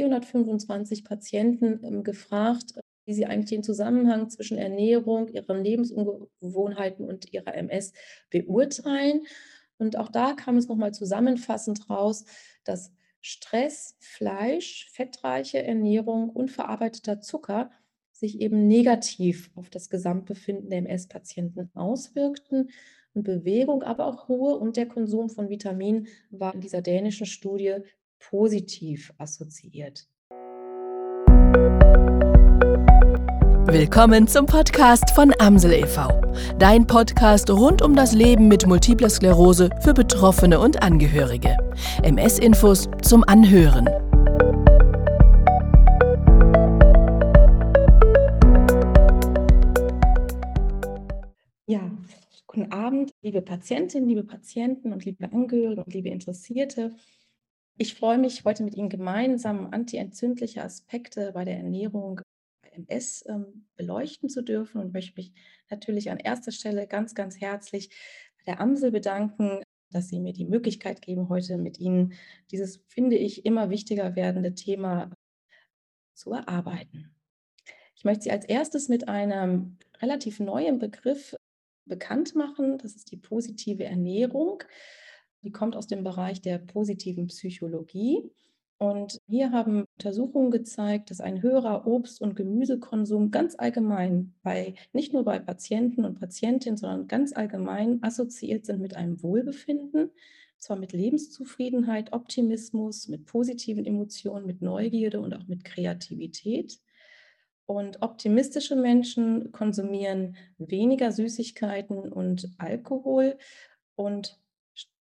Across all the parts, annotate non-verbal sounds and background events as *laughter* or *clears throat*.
425 Patienten ähm, gefragt, wie sie eigentlich den Zusammenhang zwischen Ernährung, ihren Lebensgewohnheiten und ihrer MS beurteilen. Und auch da kam es nochmal zusammenfassend raus, dass Stress, Fleisch, fettreiche Ernährung und verarbeiteter Zucker sich eben negativ auf das Gesamtbefinden der MS-Patienten auswirkten. Und Bewegung, aber auch Ruhe und der Konsum von Vitaminen war in dieser dänischen Studie positiv assoziiert. Willkommen zum Podcast von Amsel e.V., dein Podcast rund um das Leben mit multipler Sklerose für Betroffene und Angehörige. MS-Infos zum Anhören. Ja, guten Abend, liebe Patientinnen, liebe Patienten und liebe Angehörige und liebe Interessierte. Ich freue mich, heute mit Ihnen gemeinsam antientzündliche Aspekte bei der Ernährung MS ähm, beleuchten zu dürfen und möchte mich natürlich an erster Stelle ganz, ganz herzlich bei der Amsel bedanken, dass Sie mir die Möglichkeit geben, heute mit Ihnen dieses, finde ich, immer wichtiger werdende Thema zu erarbeiten. Ich möchte Sie als erstes mit einem relativ neuen Begriff bekannt machen. Das ist die positive Ernährung. Die kommt aus dem Bereich der positiven Psychologie. Und hier haben Untersuchungen gezeigt, dass ein höherer Obst- und Gemüsekonsum ganz allgemein bei, nicht nur bei Patienten und Patientinnen, sondern ganz allgemein assoziiert sind mit einem Wohlbefinden, zwar mit Lebenszufriedenheit, Optimismus, mit positiven Emotionen, mit Neugierde und auch mit Kreativität. Und optimistische Menschen konsumieren weniger Süßigkeiten und Alkohol und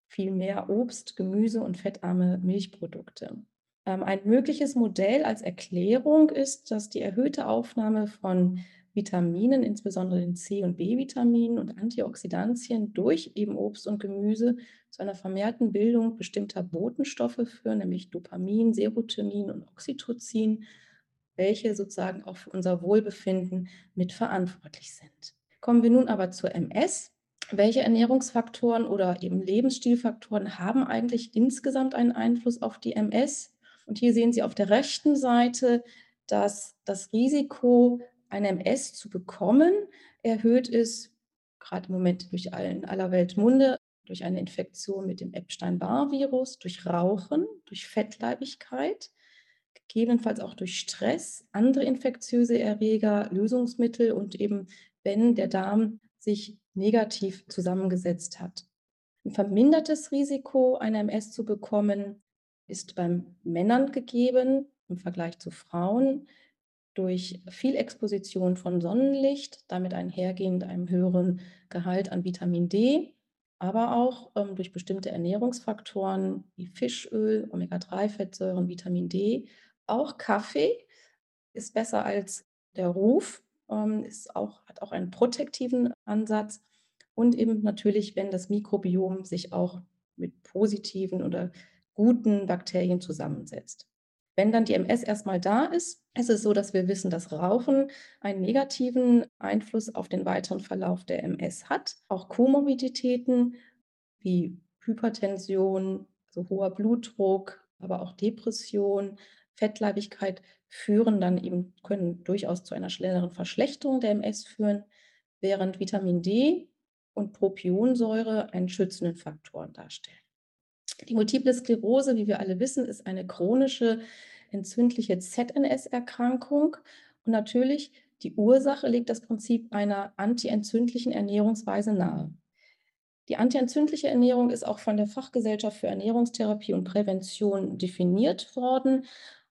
viel mehr Obst, Gemüse und fettarme Milchprodukte. Ähm, ein mögliches Modell als Erklärung ist, dass die erhöhte Aufnahme von Vitaminen, insbesondere den C- und B-Vitaminen und Antioxidantien durch eben Obst und Gemüse zu einer vermehrten Bildung bestimmter Botenstoffe führen, nämlich Dopamin, Serotonin und Oxytocin, welche sozusagen auch für unser Wohlbefinden mitverantwortlich sind. Kommen wir nun aber zur MS. Welche Ernährungsfaktoren oder eben Lebensstilfaktoren haben eigentlich insgesamt einen Einfluss auf die MS? Und hier sehen Sie auf der rechten Seite, dass das Risiko, eine MS zu bekommen, erhöht ist, gerade im Moment durch allen, aller Welt Munde, durch eine Infektion mit dem Epstein-Barr-Virus, durch Rauchen, durch Fettleibigkeit, gegebenenfalls auch durch Stress, andere infektiöse Erreger, Lösungsmittel und eben, wenn der Darm sich negativ zusammengesetzt hat. Ein vermindertes Risiko, eine MS zu bekommen, ist beim Männern gegeben im Vergleich zu Frauen durch viel Exposition von Sonnenlicht, damit einhergehend einem höheren Gehalt an Vitamin D, aber auch ähm, durch bestimmte Ernährungsfaktoren wie Fischöl, Omega-3-Fettsäuren, Vitamin D. Auch Kaffee ist besser als der Ruf, ist auch, hat auch einen protektiven Ansatz. Und eben natürlich, wenn das Mikrobiom sich auch mit positiven oder guten Bakterien zusammensetzt. Wenn dann die MS erstmal da ist, ist es so, dass wir wissen, dass Rauchen einen negativen Einfluss auf den weiteren Verlauf der MS hat. Auch Komorbiditäten wie Hypertension, also hoher Blutdruck, aber auch Depression, Fettleibigkeit führen dann eben, können durchaus zu einer schnelleren Verschlechterung der MS führen, während Vitamin D und Propionsäure einen schützenden Faktor darstellen. Die Multiple Sklerose, wie wir alle wissen, ist eine chronische entzündliche ZNS-Erkrankung. Und natürlich, die Ursache legt das Prinzip einer antientzündlichen Ernährungsweise nahe. Die antientzündliche Ernährung ist auch von der Fachgesellschaft für Ernährungstherapie und Prävention definiert worden.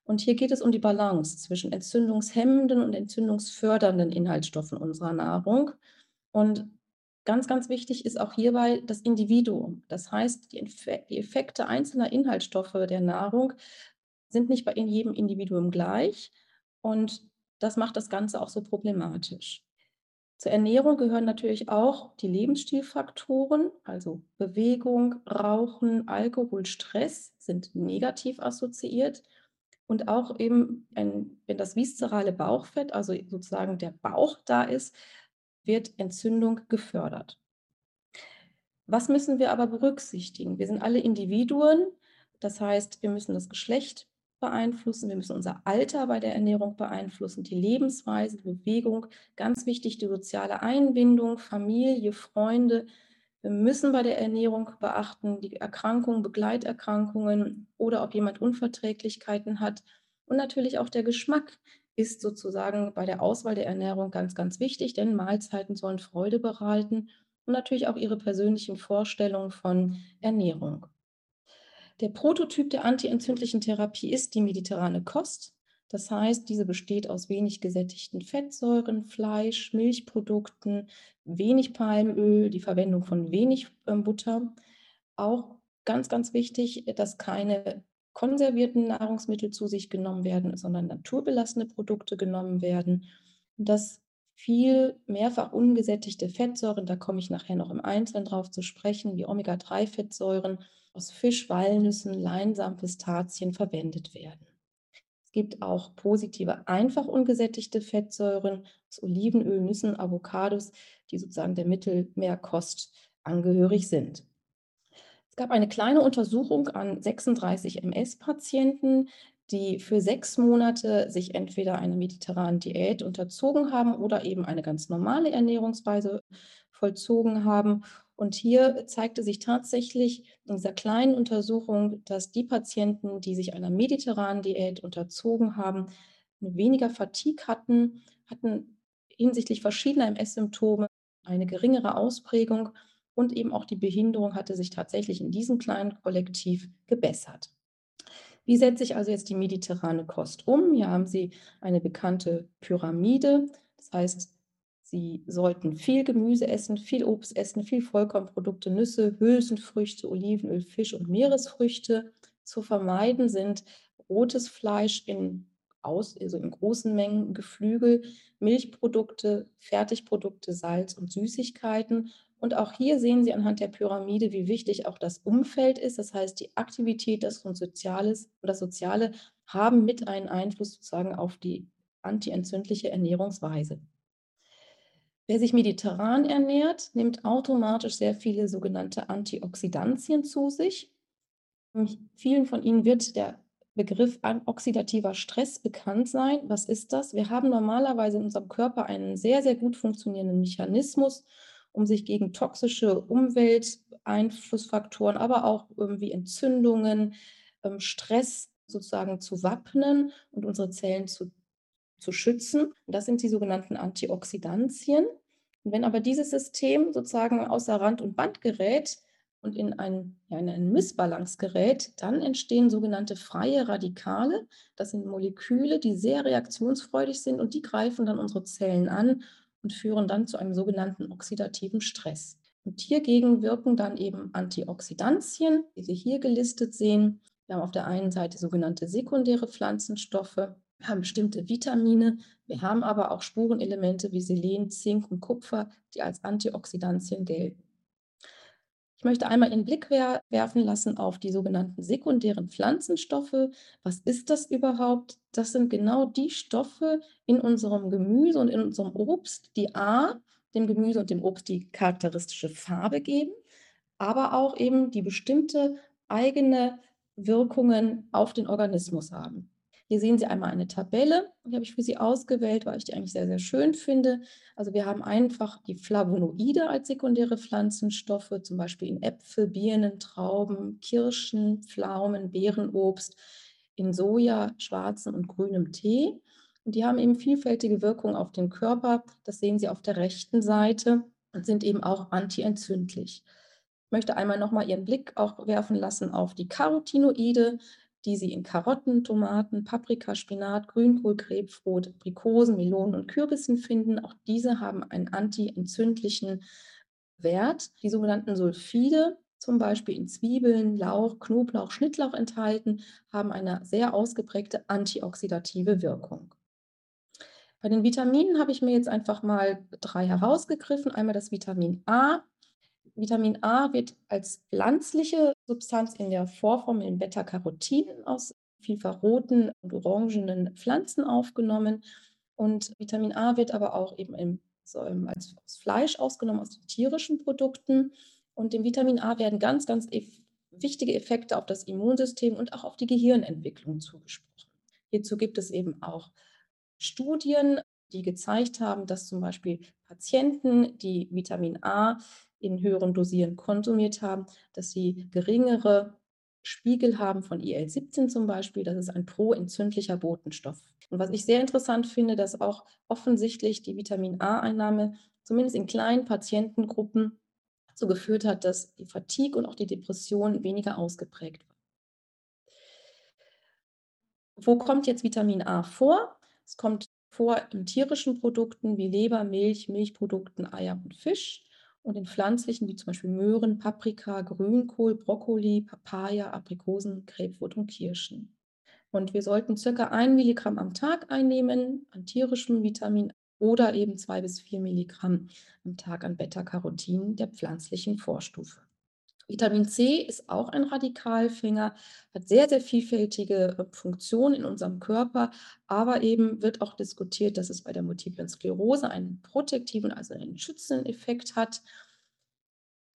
Und hier geht es um die Balance zwischen entzündungshemmenden und entzündungsfördernden Inhaltsstoffen unserer Nahrung. Und Ganz, ganz wichtig ist auch hierbei das Individuum. Das heißt, die, Effekte einzelner Inhaltsstoffe der Nahrung sind nicht bei jedem Individuum gleich und das macht das Ganze auch so problematisch. Zur Ernährung gehören natürlich auch die Lebensstilfaktoren, also Bewegung, Rauchen, Alkohol, Stress sind negativ assoziiert. Und auch eben, ein, wenn das viszerale Bauchfett, also sozusagen der Bauch da ist, wird Entzündung gefördert. Was müssen wir aber berücksichtigen? Wir sind alle Individuen, das heißt, wir müssen das Geschlecht beeinflussen, wir müssen unser Alter bei der Ernährung beeinflussen, die Lebensweise, Bewegung, ganz wichtig die soziale Einbindung, Familie, Freunde. Wir müssen bei der Ernährung beachten, die Erkrankungen, Begleiterkrankungen oder ob jemand Unverträglichkeiten hat. Und natürlich auch der Geschmack ist sozusagen bei der Auswahl der Ernährung ganz, ganz wichtig, denn Mahlzeiten sollen Freude bereiten und natürlich auch ihre persönlichen Vorstellungen von Ernährung. Der Prototyp der antientzündlichen Therapie ist die mediterrane Kost. Das heißt, diese besteht aus wenig gesättigten Fettsäuren, Fleisch, Milchprodukten, wenig Palmöl, die Verwendung von wenig äh, Butter. Auch ganz, ganz wichtig, dass keine konservierten Nahrungsmittel zu sich genommen werden, sondern naturbelassene Produkte genommen werden. Und dass viel mehrfach ungesättigte Fettsäuren, da komme ich nachher noch im Einzelnen drauf zu sprechen, wie Omega-3-Fettsäuren aus Fisch, Walnüssen, Leinsamen, Pistazien verwendet werden. Es gibt auch positive, einfach ungesättigte Fettsäuren aus Olivenöl, Nüssen, Avocados, die sozusagen der Mittelmeerkost angehörig sind. Es gab eine kleine Untersuchung an 36 MS-Patienten, die für sechs Monate sich entweder einer mediterranen Diät unterzogen haben oder eben eine ganz normale Ernährungsweise vollzogen haben. Und hier zeigte sich tatsächlich in dieser kleinen Untersuchung, dass die Patienten, die sich einer mediterranen Diät unterzogen haben, weniger Fatigue hatten, hatten hinsichtlich verschiedener MS-Symptome eine geringere Ausprägung und eben auch die Behinderung hatte sich tatsächlich in diesem kleinen Kollektiv gebessert. Wie setze ich also jetzt die mediterrane Kost um? Hier haben Sie eine bekannte Pyramide. Das heißt, Sie sollten viel Gemüse essen, viel Obst essen, viel Vollkornprodukte, Nüsse, Hülsenfrüchte, Olivenöl, Fisch und Meeresfrüchte. Zu vermeiden sind rotes Fleisch in, aus, also in großen Mengen, Geflügel, Milchprodukte, Fertigprodukte, Salz und Süßigkeiten. Und auch hier sehen Sie anhand der Pyramide, wie wichtig auch das Umfeld ist. Das heißt, die Aktivität, das und Soziales und das Soziale haben mit einen Einfluss sozusagen auf die antientzündliche Ernährungsweise. Wer sich mediterran ernährt, nimmt automatisch sehr viele sogenannte Antioxidantien zu sich. Vielen von Ihnen wird der Begriff oxidativer Stress bekannt sein. Was ist das? Wir haben normalerweise in unserem Körper einen sehr, sehr gut funktionierenden Mechanismus, um sich gegen toxische Umwelteinflussfaktoren, aber auch irgendwie Entzündungen, ähm, Stress sozusagen zu wappnen und unsere Zellen zu zu schützen. Das sind die sogenannten Antioxidantien. Und wenn aber dieses System sozusagen außer Rand und Band gerät und in, ein, ja, in einen Missbalance gerät, dann entstehen sogenannte freie Radikale. Das sind Moleküle, die sehr reaktionsfreudig sind und die greifen dann unsere Zellen an und führen dann zu einem sogenannten oxidativen Stress. Und hiergegen wirken dann eben Antioxidantien, wie Sie hier gelistet sehen. Wir haben auf der einen Seite sogenannte sekundäre Pflanzenstoffe, wir haben bestimmte Vitamine, wir haben aber auch Spurenelemente wie Selen, Zink und Kupfer, die als Antioxidantien gelten. Ich möchte einmal Ihren Blick wer werfen lassen auf die sogenannten sekundären Pflanzenstoffe. Was ist das überhaupt? Das sind genau die Stoffe in unserem Gemüse und in unserem Obst, die A, dem Gemüse und dem Obst die charakteristische Farbe geben, aber auch eben die bestimmte eigene Wirkungen auf den Organismus haben. Hier sehen Sie einmal eine Tabelle, die habe ich für Sie ausgewählt, weil ich die eigentlich sehr, sehr schön finde. Also wir haben einfach die Flavonoide als sekundäre Pflanzenstoffe, zum Beispiel in Äpfel, Birnen, Trauben, Kirschen, Pflaumen, Beerenobst, in Soja, schwarzem und grünem Tee. Und die haben eben vielfältige Wirkungen auf den Körper. Das sehen Sie auf der rechten Seite und sind eben auch antientzündlich. Ich möchte einmal nochmal Ihren Blick auch werfen lassen auf die Carotinoide die Sie in Karotten, Tomaten, Paprika, Spinat, Grünkohl, Krebsbrot, Aprikosen, Melonen und Kürbissen finden. Auch diese haben einen antientzündlichen Wert. Die sogenannten Sulfide, zum Beispiel in Zwiebeln, Lauch, Knoblauch, Schnittlauch enthalten, haben eine sehr ausgeprägte antioxidative Wirkung. Bei den Vitaminen habe ich mir jetzt einfach mal drei herausgegriffen. Einmal das Vitamin A, Vitamin A wird als pflanzliche Substanz in der Vorform in Beta-Carotin aus vielfach roten und orangenen Pflanzen aufgenommen. Und Vitamin A wird aber auch eben im, so als Fleisch ausgenommen, aus tierischen Produkten. Und dem Vitamin A werden ganz, ganz wichtige Effekte auf das Immunsystem und auch auf die Gehirnentwicklung zugesprochen. Hierzu gibt es eben auch Studien, die gezeigt haben, dass zum Beispiel Patienten, die Vitamin A in höheren Dosieren konsumiert haben, dass sie geringere Spiegel haben von IL-17 zum Beispiel. Das ist ein proentzündlicher Botenstoff. Und was ich sehr interessant finde, dass auch offensichtlich die Vitamin A-Einnahme zumindest in kleinen Patientengruppen dazu geführt hat, dass die Fatigue und auch die Depression weniger ausgeprägt war. Wo kommt jetzt Vitamin A vor? Es kommt vor in tierischen Produkten wie Leber, Milch, Milchprodukten, Eier und Fisch und in pflanzlichen wie zum Beispiel Möhren, Paprika, Grünkohl, Brokkoli, Papaya, Aprikosen, Grapefruit und Kirschen. Und wir sollten circa ein Milligramm am Tag einnehmen an tierischem Vitamin oder eben zwei bis vier Milligramm am Tag an Beta-Carotin der pflanzlichen Vorstufe. Vitamin C ist auch ein Radikalfänger, hat sehr, sehr vielfältige äh, Funktionen in unserem Körper, aber eben wird auch diskutiert, dass es bei der multiplen Sklerose einen protektiven, also einen schützenden Effekt hat.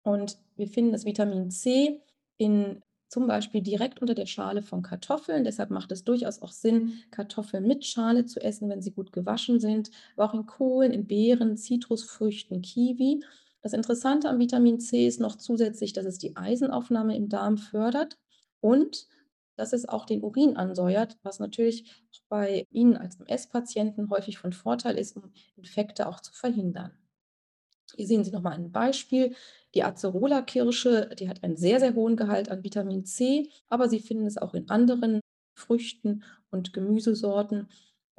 Und wir finden das Vitamin C in zum Beispiel direkt unter der Schale von Kartoffeln. Deshalb macht es durchaus auch Sinn, Kartoffeln mit Schale zu essen, wenn sie gut gewaschen sind, aber auch in Kohlen, in Beeren, Zitrusfrüchten, Kiwi. Das Interessante am Vitamin C ist noch zusätzlich, dass es die Eisenaufnahme im Darm fördert und dass es auch den Urin ansäuert, was natürlich bei Ihnen als MS-Patienten häufig von Vorteil ist, um Infekte auch zu verhindern. Hier sehen Sie nochmal ein Beispiel. Die Acerola-Kirsche, die hat einen sehr, sehr hohen Gehalt an Vitamin C, aber Sie finden es auch in anderen Früchten und Gemüsesorten.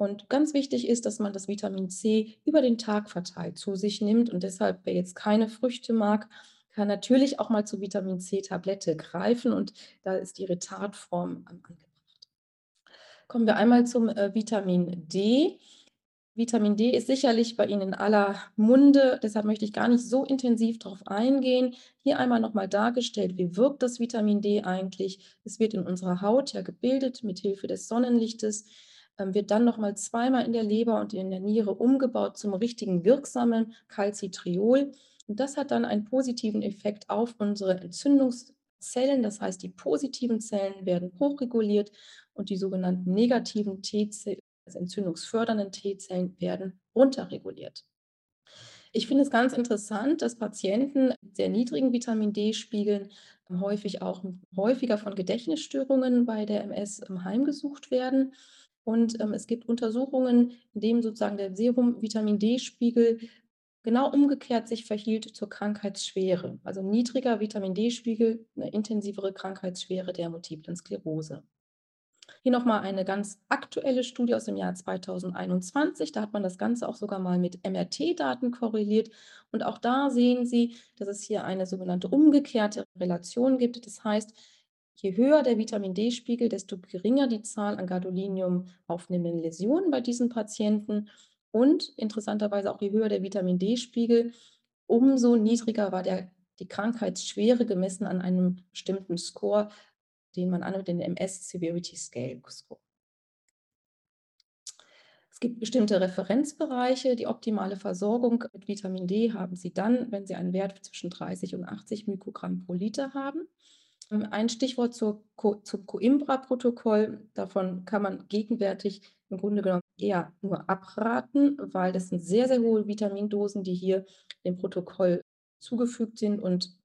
Und ganz wichtig ist, dass man das Vitamin C über den Tag verteilt zu sich nimmt. Und deshalb, wer jetzt keine Früchte mag, kann natürlich auch mal zur Vitamin C-Tablette greifen. Und da ist die Retardform angebracht. Kommen wir einmal zum äh, Vitamin D. Vitamin D ist sicherlich bei Ihnen in aller Munde, deshalb möchte ich gar nicht so intensiv darauf eingehen. Hier einmal nochmal dargestellt, wie wirkt das Vitamin D eigentlich? Es wird in unserer Haut ja gebildet mit Hilfe des Sonnenlichtes, wird dann nochmal zweimal in der Leber und in der Niere umgebaut zum richtigen wirksamen Calcitriol. Und das hat dann einen positiven Effekt auf unsere Entzündungszellen. Das heißt, die positiven Zellen werden hochreguliert und die sogenannten negativen T-Zellen also entzündungsfördernden T-Zellen werden runterreguliert. Ich finde es ganz interessant, dass Patienten mit sehr niedrigen Vitamin D-Spiegeln häufig auch häufiger von Gedächtnisstörungen bei der MS heimgesucht werden. Und ähm, es gibt Untersuchungen, in denen sozusagen der Serum-Vitamin D-Spiegel genau umgekehrt sich verhielt zur Krankheitsschwere. Also niedriger Vitamin D-Spiegel, eine intensivere Krankheitsschwere der multiplen Sklerose. Hier nochmal eine ganz aktuelle Studie aus dem Jahr 2021. Da hat man das Ganze auch sogar mal mit MRT-Daten korreliert. Und auch da sehen Sie, dass es hier eine sogenannte umgekehrte Relation gibt. Das heißt, je höher der Vitamin D-Spiegel, desto geringer die Zahl an Gadolinium aufnehmenden Läsionen bei diesen Patienten. Und interessanterweise auch je höher der Vitamin D-Spiegel, umso niedriger war der, die Krankheitsschwere gemessen an einem bestimmten Score, den man annimmt, den MS Severity Scale Score. Es gibt bestimmte Referenzbereiche. Die optimale Versorgung mit Vitamin D haben Sie dann, wenn Sie einen Wert zwischen 30 und 80 Mikrogramm pro Liter haben. Ein Stichwort zur, zum Coimbra-Protokoll. Davon kann man gegenwärtig im Grunde genommen eher nur abraten, weil das sind sehr, sehr hohe Vitamindosen, die hier dem Protokoll zugefügt sind und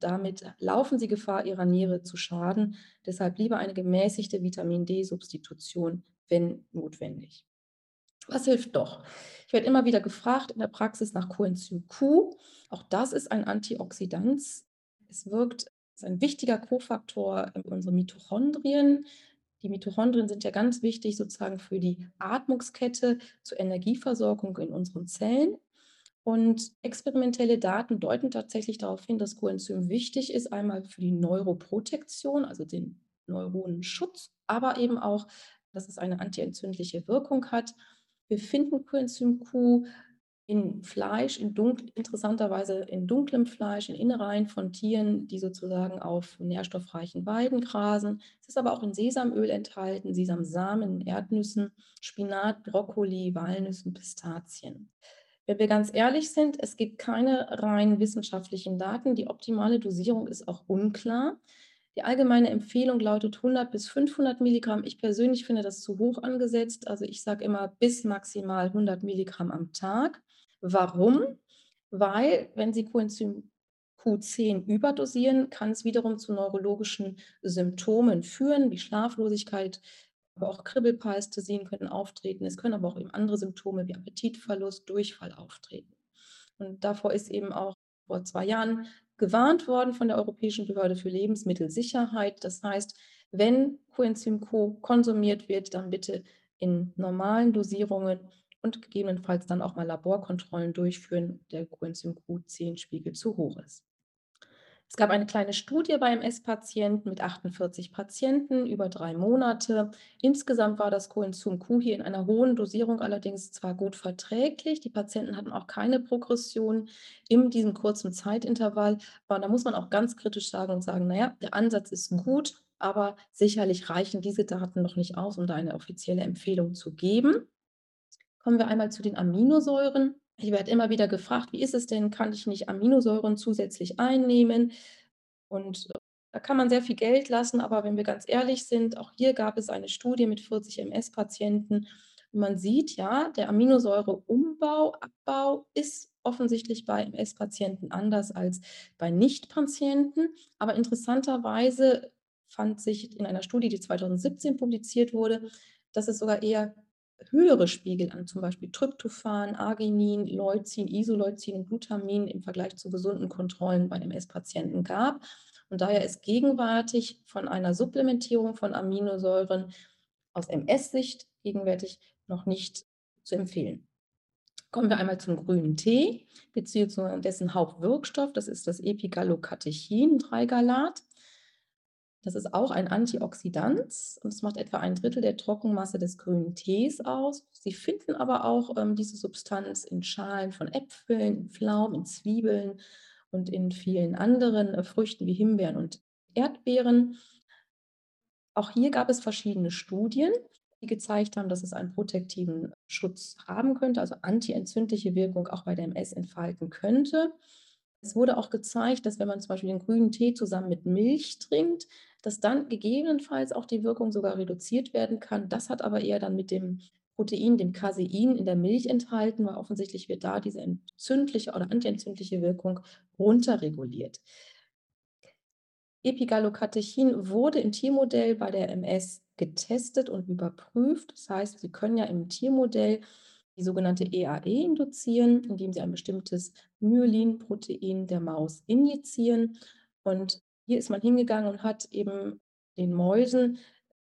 damit laufen sie Gefahr, ihrer Niere zu schaden. Deshalb lieber eine gemäßigte Vitamin D-Substitution, wenn notwendig. Was hilft doch? Ich werde immer wieder gefragt in der Praxis nach Coenzym Q. Auch das ist ein Antioxidant. Es wirkt, ist ein wichtiger Kofaktor in unseren Mitochondrien. Die Mitochondrien sind ja ganz wichtig sozusagen für die Atmungskette zur Energieversorgung in unseren Zellen. Und experimentelle Daten deuten tatsächlich darauf hin, dass Coenzym wichtig ist, einmal für die Neuroprotektion, also den Neuronenschutz, aber eben auch, dass es eine antientzündliche Wirkung hat. Wir finden Coenzym Q in Fleisch, in dunkel, interessanterweise in dunklem Fleisch, in Innereien von Tieren, die sozusagen auf nährstoffreichen Weiden grasen. Es ist aber auch in Sesamöl enthalten, Sesamsamen, Erdnüssen, Spinat, Brokkoli, Walnüssen, Pistazien. Wenn wir ganz ehrlich sind, es gibt keine rein wissenschaftlichen Daten. Die optimale Dosierung ist auch unklar. Die allgemeine Empfehlung lautet 100 bis 500 Milligramm. Ich persönlich finde das zu hoch angesetzt. Also ich sage immer bis maximal 100 Milligramm am Tag. Warum? Weil, wenn Sie Coenzym Q10 überdosieren, kann es wiederum zu neurologischen Symptomen führen, wie Schlaflosigkeit, aber auch Kribbelparästhesien können auftreten. Es können aber auch eben andere Symptome wie Appetitverlust, Durchfall auftreten. Und davor ist eben auch vor zwei Jahren gewarnt worden von der Europäischen Behörde für Lebensmittelsicherheit. Das heißt, wenn Coenzym Q konsumiert wird, dann bitte in normalen Dosierungen und gegebenenfalls dann auch mal Laborkontrollen durchführen, der Coenzym Q10-Spiegel zu hoch ist. Es gab eine kleine Studie bei MS-Patienten mit 48 Patienten über drei Monate. Insgesamt war das Coenzym Q hier in einer hohen Dosierung allerdings zwar gut verträglich. Die Patienten hatten auch keine Progression in diesem kurzen Zeitintervall. Aber da muss man auch ganz kritisch sagen und sagen, naja, der Ansatz ist gut, aber sicherlich reichen diese Daten noch nicht aus, um da eine offizielle Empfehlung zu geben. Kommen wir einmal zu den Aminosäuren. Ich werde immer wieder gefragt, wie ist es denn, kann ich nicht Aminosäuren zusätzlich einnehmen? Und äh, da kann man sehr viel Geld lassen, aber wenn wir ganz ehrlich sind, auch hier gab es eine Studie mit 40 MS-Patienten. Man sieht ja, der Aminosäureumbau, Abbau ist offensichtlich bei MS-Patienten anders als bei Nicht-Patienten. Aber interessanterweise fand sich in einer Studie, die 2017 publiziert wurde, dass es sogar eher höhere Spiegel an zum Beispiel Tryptophan, Arginin, Leucin, Isoleucin und Glutamin im Vergleich zu gesunden Kontrollen bei MS-Patienten gab. Und daher ist gegenwärtig von einer Supplementierung von Aminosäuren aus MS-Sicht gegenwärtig noch nicht zu empfehlen. Kommen wir einmal zum grünen Tee, beziehungsweise dessen Hauptwirkstoff, das ist das Epigallocatechin-3-Galat. Das ist auch ein Antioxidant und es macht etwa ein Drittel der Trockenmasse des grünen Tees aus. Sie finden aber auch ähm, diese Substanz in Schalen von Äpfeln, in Pflaumen, in Zwiebeln und in vielen anderen äh, Früchten wie Himbeeren und Erdbeeren. Auch hier gab es verschiedene Studien, die gezeigt haben, dass es einen protektiven Schutz haben könnte, also antientzündliche Wirkung auch bei der MS entfalten könnte. Es wurde auch gezeigt, dass wenn man zum Beispiel den grünen Tee zusammen mit Milch trinkt, dass dann gegebenenfalls auch die Wirkung sogar reduziert werden kann. Das hat aber eher dann mit dem Protein, dem Casein in der Milch enthalten, weil offensichtlich wird da diese entzündliche oder antientzündliche Wirkung runterreguliert. Epigallocatechin wurde im Tiermodell bei der MS getestet und überprüft. Das heißt, Sie können ja im Tiermodell die sogenannte EAE induzieren, indem Sie ein bestimmtes Myelinprotein der Maus injizieren. Und hier ist man hingegangen und hat eben den Mäusen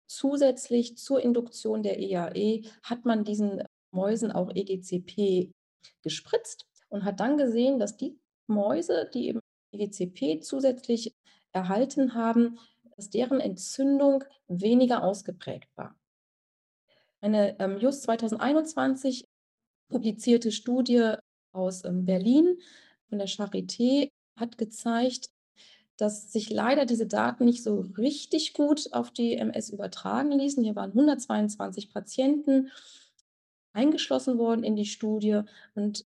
zusätzlich zur Induktion der EAE, hat man diesen Mäusen auch EGCP gespritzt und hat dann gesehen, dass die Mäuse, die eben EGCP zusätzlich erhalten haben, dass deren Entzündung weniger ausgeprägt war. Eine ähm, just 2021 publizierte Studie aus ähm, Berlin von der Charité hat gezeigt, dass sich leider diese Daten nicht so richtig gut auf die MS übertragen ließen. Hier waren 122 Patienten eingeschlossen worden in die Studie und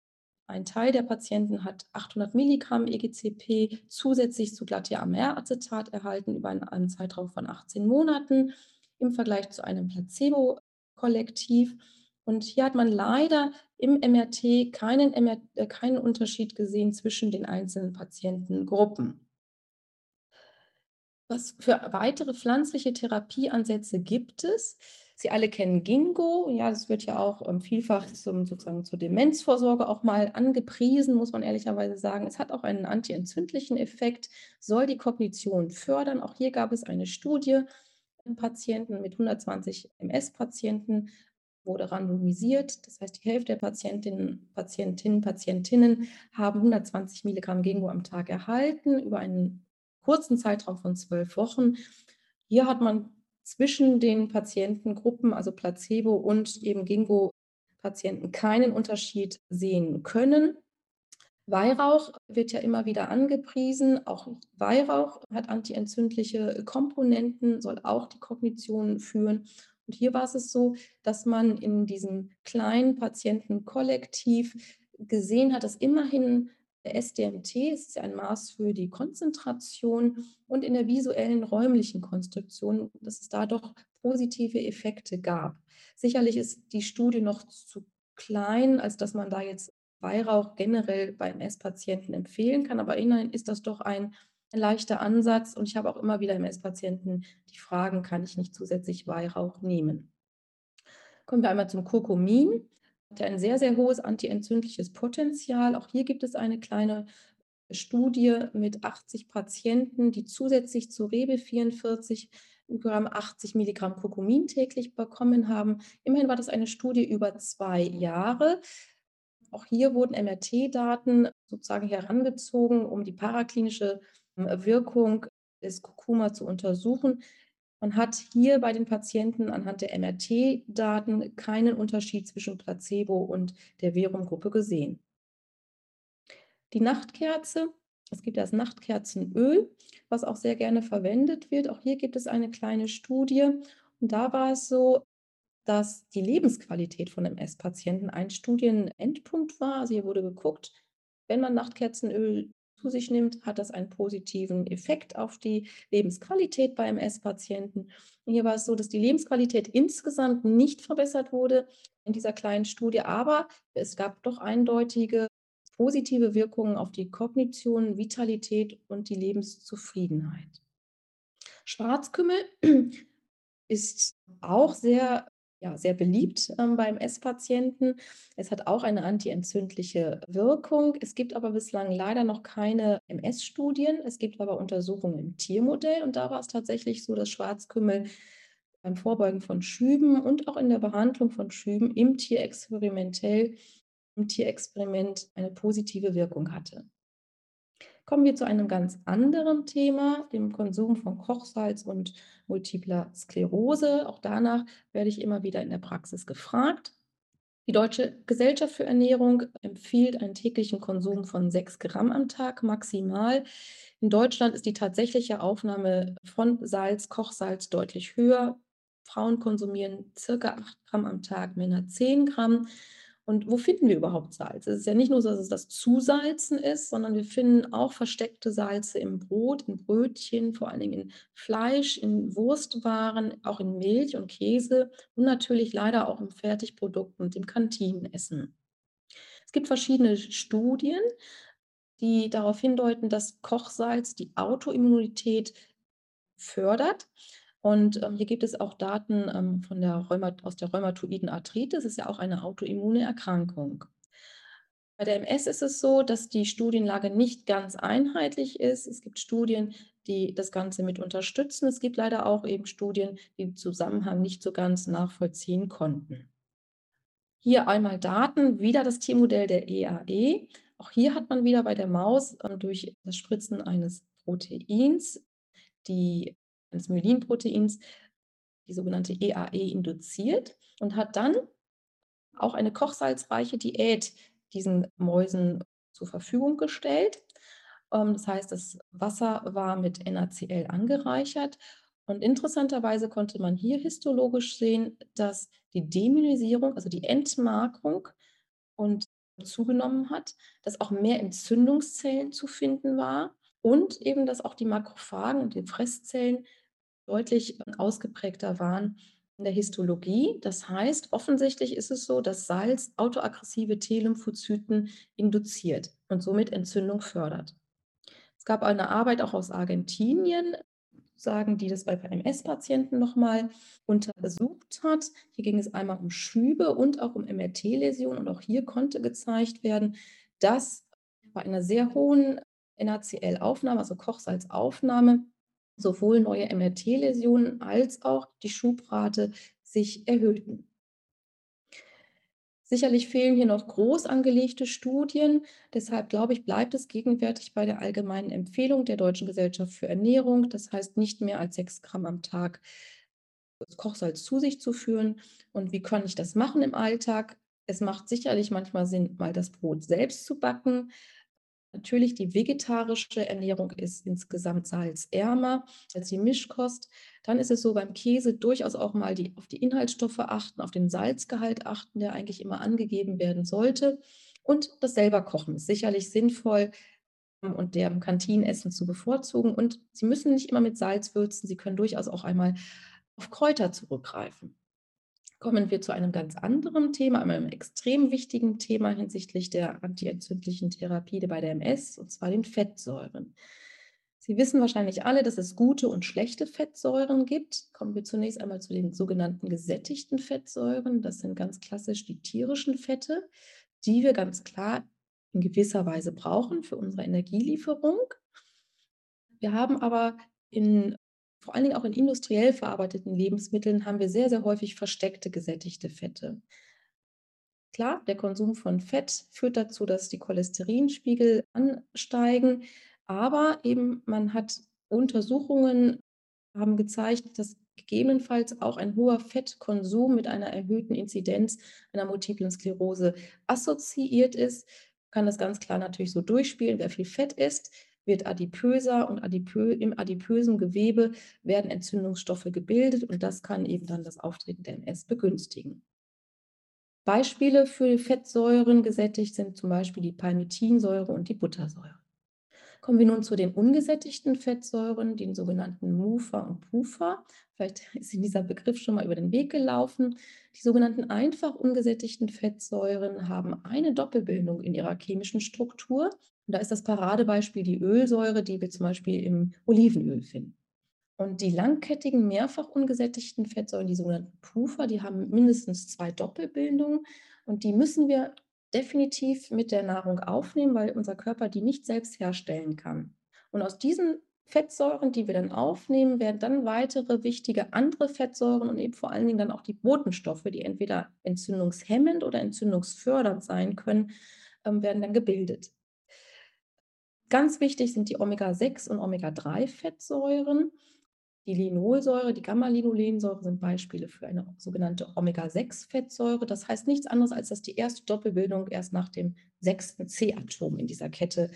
ein Teil der Patienten hat 800 Milligramm EGCP zusätzlich zu Glatiamer-Acetat erhalten über einen, einen Zeitraum von 18 Monaten im Vergleich zu einem Placebo-Kollektiv. Und hier hat man leider im MRT keinen, MRT, äh, keinen Unterschied gesehen zwischen den einzelnen Patientengruppen. Was für weitere pflanzliche Therapieansätze gibt es? Sie alle kennen Ginkgo. Ja, das wird ja auch ähm, vielfach zum, sozusagen zur Demenzvorsorge auch mal angepriesen, muss man ehrlicherweise sagen. Es hat auch einen antientzündlichen Effekt, soll die Kognition fördern. Auch hier gab es eine Studie in Patienten mit 120 MS-Patienten wurde randomisiert. Das heißt, die Hälfte der Patientinnen, Patientinnen, Patientinnen haben 120 Milligramm Gengo am Tag erhalten über einen kurzen Zeitraum von zwölf Wochen. Hier hat man zwischen den Patientengruppen, also Placebo und eben Gingo-Patienten, keinen Unterschied sehen können. Weihrauch wird ja immer wieder angepriesen. Auch Weihrauch hat antientzündliche Komponenten, soll auch die Kognition führen. Und hier war es so, dass man in diesem kleinen Patientenkollektiv gesehen hat, dass immerhin Der SDMT ist ein Maß für die Konzentration und in der visuellen räumlichen Konstruktion, dass es da doch positive Effekte gab. Sicherlich ist die Studie noch zu klein, als dass man da jetzt Weihrauch generell bei MS-Patienten empfehlen kann, aber immerhin ist das doch ein, ein leichter Ansatz und ich habe auch immer wieder MS-Patienten die Fragen, kann ich nicht zusätzlich Weihrauch nehmen? Kommen wir einmal zum Kurkumin. Hat ein sehr, sehr hohes antientzündliches Potenzial. Auch hier gibt es eine kleine Studie mit 80 Patienten, die zusätzlich zu Rebe 44 Gramm 80 Milligramm Kurkumin täglich bekommen haben. Immerhin war das eine Studie über zwei Jahre. Auch hier wurden MRT-Daten sozusagen herangezogen, um die paraklinische ähm, Wirkung des Kurkuma zu untersuchen. Man hat hier bei den Patienten anhand der MRT-Daten keinen Unterschied zwischen Placebo und der Verum-Gruppe gesehen. Die Nachtkerze, es gibt das Nachtkerzenöl, was auch sehr gerne verwendet wird. Auch hier gibt es eine kleine Studie. Und da war es so, dass die Lebensqualität von MS-Patienten ein Studienendpunkt war. Also hier wurde geguckt, wenn man Nachtkerzenöl zu sich nimmt, hat das einen positiven Effekt auf die Lebensqualität bei MS-Patienten. Hier war es so, dass die Lebensqualität insgesamt nicht verbessert wurde in dieser kleinen Studie, aber es gab doch eindeutige positive Wirkungen auf die Kognition, Vitalität und die Lebenszufriedenheit. Schwarzkümmel ist auch sehr ja, sehr beliebt ähm, beim Esspatienten. Es hat auch eine antientzündliche Wirkung. Es gibt aber bislang leider noch keine MS-Studien. Es gibt aber Untersuchungen im Tiermodell und da war es tatsächlich so, dass Schwarzkümmel beim Vorbeugen von Schüben und auch in der Behandlung von Schüben im Tier im Tierexperiment eine positive Wirkung hatte. Kommen wir zu einem ganz anderen Thema, dem Konsum von Kochsalz und multipler Sklerose. Auch danach werde ich immer wieder in der Praxis gefragt. Die Deutsche Gesellschaft für Ernährung empfiehlt einen täglichen Konsum von 6 Gramm am Tag maximal. In Deutschland ist die tatsächliche Aufnahme von Salz, Kochsalz deutlich höher. Frauen konsumieren circa 8 Gramm am Tag, Männer 10 Gramm. Und wo finden wir überhaupt Salz? Es ist ja nicht nur so, dass es das Zusalzen ist, sondern wir finden auch versteckte Salze im Brot, in Brötchen, vor allen Dingen in Fleisch, in Wurstwaren, auch in Milch und Käse und natürlich leider auch im Fertigprodukt und im Kantinenessen. Es gibt verschiedene Studien, die darauf hindeuten, dass Kochsalz die Autoimmunität fördert. Und ähm, hier gibt es auch Daten ähm, von der Rheumat aus der rheumatoiden Arthritis, ist ja auch eine autoimmune Erkrankung. Bei der MS ist es so, dass die Studienlage nicht ganz einheitlich ist. Es gibt Studien, die das Ganze mit unterstützen. Es gibt leider auch eben Studien, die den Zusammenhang nicht so ganz nachvollziehen konnten. Hier einmal Daten, wieder das Tiermodell der EAE. E. Auch hier hat man wieder bei der Maus ähm, durch das Spritzen eines Proteins die eines Myelinproteins, die sogenannte EAE, e, induziert und hat dann auch eine kochsalzreiche Diät diesen Mäusen zur Verfügung gestellt. Ähm, das heißt, das Wasser war mit NaCl angereichert. Und interessanterweise konnte man hier histologisch sehen, dass die Demyelisierung, also die Entmarkung und zugenommen hat, dass auch mehr Entzündungszellen zu finden war und eben, dass auch die Makrophagen und die Fresszellen deutlich äh, ausgeprägter waren in der Histologie. Das heißt, offensichtlich ist es so, dass Salz autoaggressive T-Lymphozyten induziert und somit Entzündung fördert. Es gab eine Arbeit auch aus Argentinien, sagen, die das bei MS-Patienten nochmal untersucht hat. Hier ging es einmal um Schübe und auch um MRT-Läsionen. Und auch hier konnte gezeigt werden, dass bei einer sehr hohen NaCl-Aufnahme, also Kochsalzaufnahme, sowohl neue MRT-Läsionen als auch die Schubrate sich erhöhten. Sicherlich fehlen hier noch groß angelegte Studien. Deshalb glaube ich, bleibt es gegenwärtig bei der allgemeinen Empfehlung der Deutschen Gesellschaft für Ernährung. Das heißt, nicht mehr als 6 Gramm am Tag Kochsalz zu sich zu führen. Und wie kann ich das machen im Alltag? Es macht sicherlich manchmal Sinn, mal das Brot selbst zu backen. Natürlich, die vegetarische Ernährung ist insgesamt salzärmer als die Mischkost. Dann ist es so beim Käse durchaus auch mal die, auf die Inhaltsstoffe achten, auf den Salzgehalt achten, der eigentlich immer angegeben werden sollte. Und das selber kochen ist sicherlich sinnvoll ähm, und dem Kantinenessen zu bevorzugen. Und Sie müssen nicht immer mit Salz würzen, Sie können durchaus auch einmal auf Kräuter zurückgreifen. Kommen wir zu einem ganz anderen Thema, einem extrem wichtigen Thema hinsichtlich der antientzündlichen Therapie bei der MS, und zwar den Fettsäuren. Sie wissen wahrscheinlich alle, dass es gute und schlechte Fettsäuren gibt. Kommen wir zunächst einmal zu den sogenannten gesättigten Fettsäuren. Das sind ganz klassisch die tierischen Fette, die wir ganz klar in gewisser Weise brauchen für unsere Energielieferung. Wir haben aber in, vor allen Dingen auch in industriell verarbeiteten Lebensmitteln, haben wir sehr, sehr häufig versteckte gesättigte Fette. Klar, der Konsum von Fett führt dazu, dass die Cholesterinspiegel ansteigen. Aber eben man hat Untersuchungen haben gezeigt, dass gegebenenfalls auch ein hoher Fettkonsum mit einer erhöhten Inzidenz einer multiplen Sklerose assoziiert ist. Man kann das ganz klar natürlich so durchspielen. Wer viel Fett isst, wird adipöser und adipö im adipösen Gewebe werden Entzündungsstoffe gebildet und das kann eben dann das Auftreten der MS begünstigen. Beispiele für Fettsäuren gesättigt sind zum Beispiel die Palmitinsäure und die Buttersäure. Kommen wir nun zu den ungesättigten Fettsäuren, den sogenannten MUFA und PUFA. Vielleicht *laughs* ist Ihnen dieser Begriff schon mal über den Weg gelaufen. Die sogenannten einfach ungesättigten Fettsäuren haben eine Doppelbildung in ihrer chemischen Struktur. Und da ist das Paradebeispiel die Ölsäure, die wir zum Beispiel im Olivenöl finden. Und die langkettigen, mehrfach ungesättigten Fettsäuren, die sogenannten PUFA, die haben mindestens zwei Doppelbildungen. Und die müssen wir definitiv mit der Nahrung aufnehmen, weil unser Körper die nicht selbst herstellen kann. Und aus diesen Fettsäuren, die wir dann aufnehmen, werden dann weitere wichtige andere Fettsäuren und eben vor allen Dingen dann auch die Botenstoffe, die entweder entzündungshemmend oder entzündungsfördernd sein können, ähm, werden dann gebildet. Ganz wichtig sind die Omega-6 und Omega-3-Fettsäuren. Die Linolsäure, die Gamma-Linolensäure sind Beispiele für eine sogenannte Omega-6-Fettsäure. Das heißt nichts anderes, als dass die erste Doppelbildung erst nach dem sechsten C-Atom in dieser Kette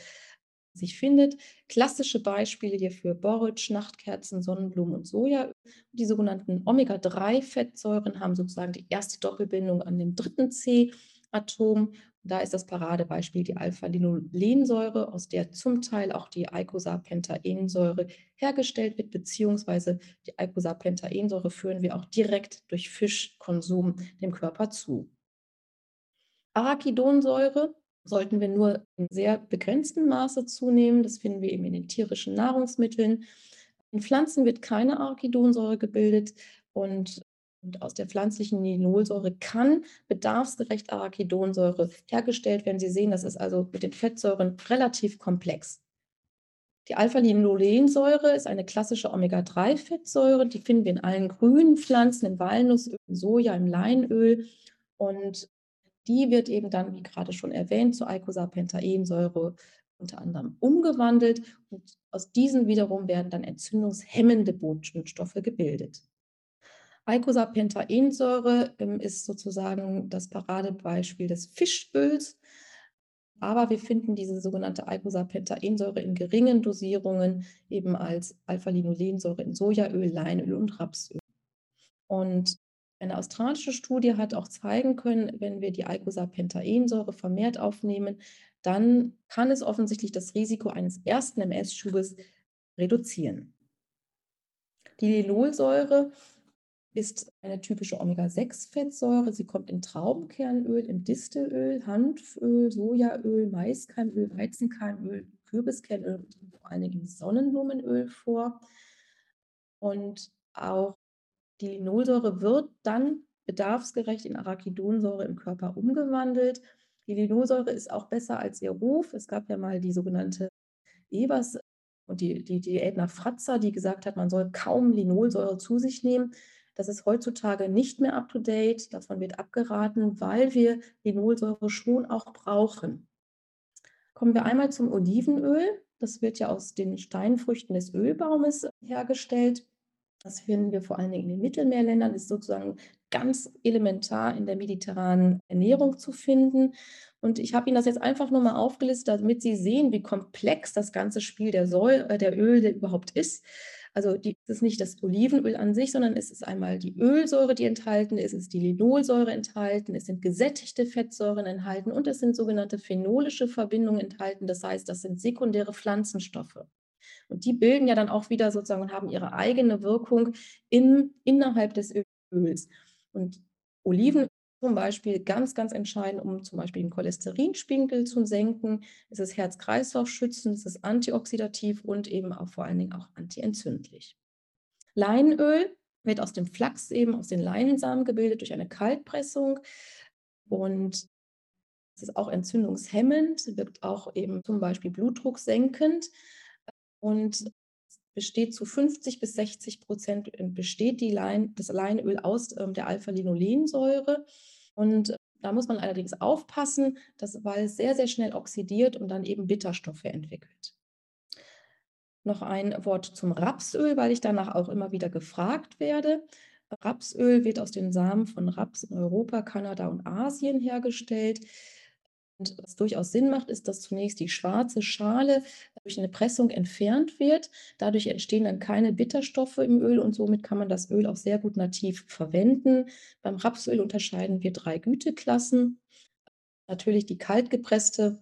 sich findet. Klassische Beispiele hierfür Borage, Nachtkerzen, Sonnenblumen und Sojaöl. Die sogenannten Omega-3-Fettsäuren haben sozusagen die erste Doppelbindung an dem dritten C-Atom da ist das Paradebeispiel die Alpha-Linolensäure, aus der zum Teil auch die Eicosapentaensäure hergestellt wird, beziehungsweise die Eicosapentaensäure führen wir auch direkt durch Fischkonsum dem Körper zu. Arachidonsäure sollten wir nur in sehr begrenztem Maße zunehmen. Das finden wir eben in den tierischen Nahrungsmitteln. In Pflanzen wird keine Arachidonsäure gebildet und und aus der pflanzlichen Linolsäure kann bedarfsgerecht Arachidonsäure hergestellt werden. Sie sehen, das ist also mit den Fettsäuren relativ komplex. Die Alpha-Linolensäure ist eine klassische Omega-3-Fettsäure. Die finden wir in allen grünen Pflanzen, im Walnussöl, im Soja, im Leinöl. Und die wird eben dann, wie gerade schon erwähnt, zur Eicosapentaensäure unter anderem umgewandelt. Und aus diesen wiederum werden dann entzündungshemmende Botenstoffe gebildet. Eicosapentaensäure ähm, ist sozusagen das Paradebeispiel des Fischöls. Aber wir finden diese sogenannte Eicosapentaensäure in geringen Dosierungen eben als Alpha-Linolensäure in Sojaöl, Leinöl und Rapsöl. Und eine australische Studie hat auch zeigen können, wenn wir die Eicosapentaensäure vermehrt aufnehmen, dann kann es offensichtlich das Risiko eines ersten MS-Schubes reduzieren. Die Linolsäure ist eine typische Omega-6-Fettsäure. Sie kommt in Traubenkernöl, im Distelöl, Hanföl, Sojaöl, Maiskeimöl, Weizenkeimöl, Kürbiskernöl und vor allen Dingen im Sonnenblumenöl vor. Und auch die Linolsäure wird dann bedarfsgerecht in Arachidonsäure im Körper umgewandelt. Die Linolsäure ist auch besser als ihr Ruf. Es gab ja mal die sogenannte Ebers und die, die Diät nach Fratzer, die gesagt hat, man soll kaum Linolsäure zu sich nehmen. Das ist heutzutage nicht mehr up-to-date. Davon wird abgeraten, weil wir Linolsäure schon auch brauchen. Kommen wir einmal zum Olivenöl. Das wird ja aus den Steinfrüchten des Ölbaumes hergestellt. Das finden wir vor allen Dingen in den Mittelmeerländern, ist sozusagen ganz elementar in der mediterranen Ernährung zu finden. Und ich habe Ihnen das jetzt einfach nur mal aufgelistet, damit Sie sehen, wie komplex das ganze Spiel der, Säure, äh, der Öle überhaupt ist. Also die, es ist nicht das Olivenöl an sich, sondern es ist einmal die Ölsäure, die enthalten ist, es ist die Linolsäure enthalten, es sind gesättigte Fettsäuren enthalten und es sind sogenannte phenolische Verbindungen enthalten. Das heißt, das sind sekundäre Pflanzenstoffe. Und die bilden ja dann auch wieder sozusagen und haben ihre eigene Wirkung in, innerhalb des Öls. Und Olivenöl zum Beispiel ganz, ganz entscheidend, um zum Beispiel den Cholesterinspiegel zu senken. Es ist Herz-Kreislauf schützend, es ist antioxidativ und eben auch vor allen Dingen auch antientzündlich. Leinöl wird aus dem Flachs eben, aus den Leinsamen gebildet durch eine Kaltpressung und es ist auch entzündungshemmend, wirkt auch eben zum Beispiel Blutdruck senkend und besteht zu 50 bis 60 Prozent besteht die Lein, das Leinöl aus ähm, der Alpha-Linolensäure. Und da muss man allerdings aufpassen, dass, weil es sehr, sehr schnell oxidiert und dann eben Bitterstoffe entwickelt. Noch ein Wort zum Rapsöl, weil ich danach auch immer wieder gefragt werde. Rapsöl wird aus den Samen von Raps in Europa, Kanada und Asien hergestellt. Und was durchaus Sinn macht, ist, dass zunächst die schwarze Schale durch eine Pressung entfernt wird. Dadurch entstehen dann keine Bitterstoffe im Öl und somit kann man das Öl auch sehr gut nativ verwenden. Beim Rapsöl unterscheiden wir drei Güteklassen. Natürlich die kaltgepresste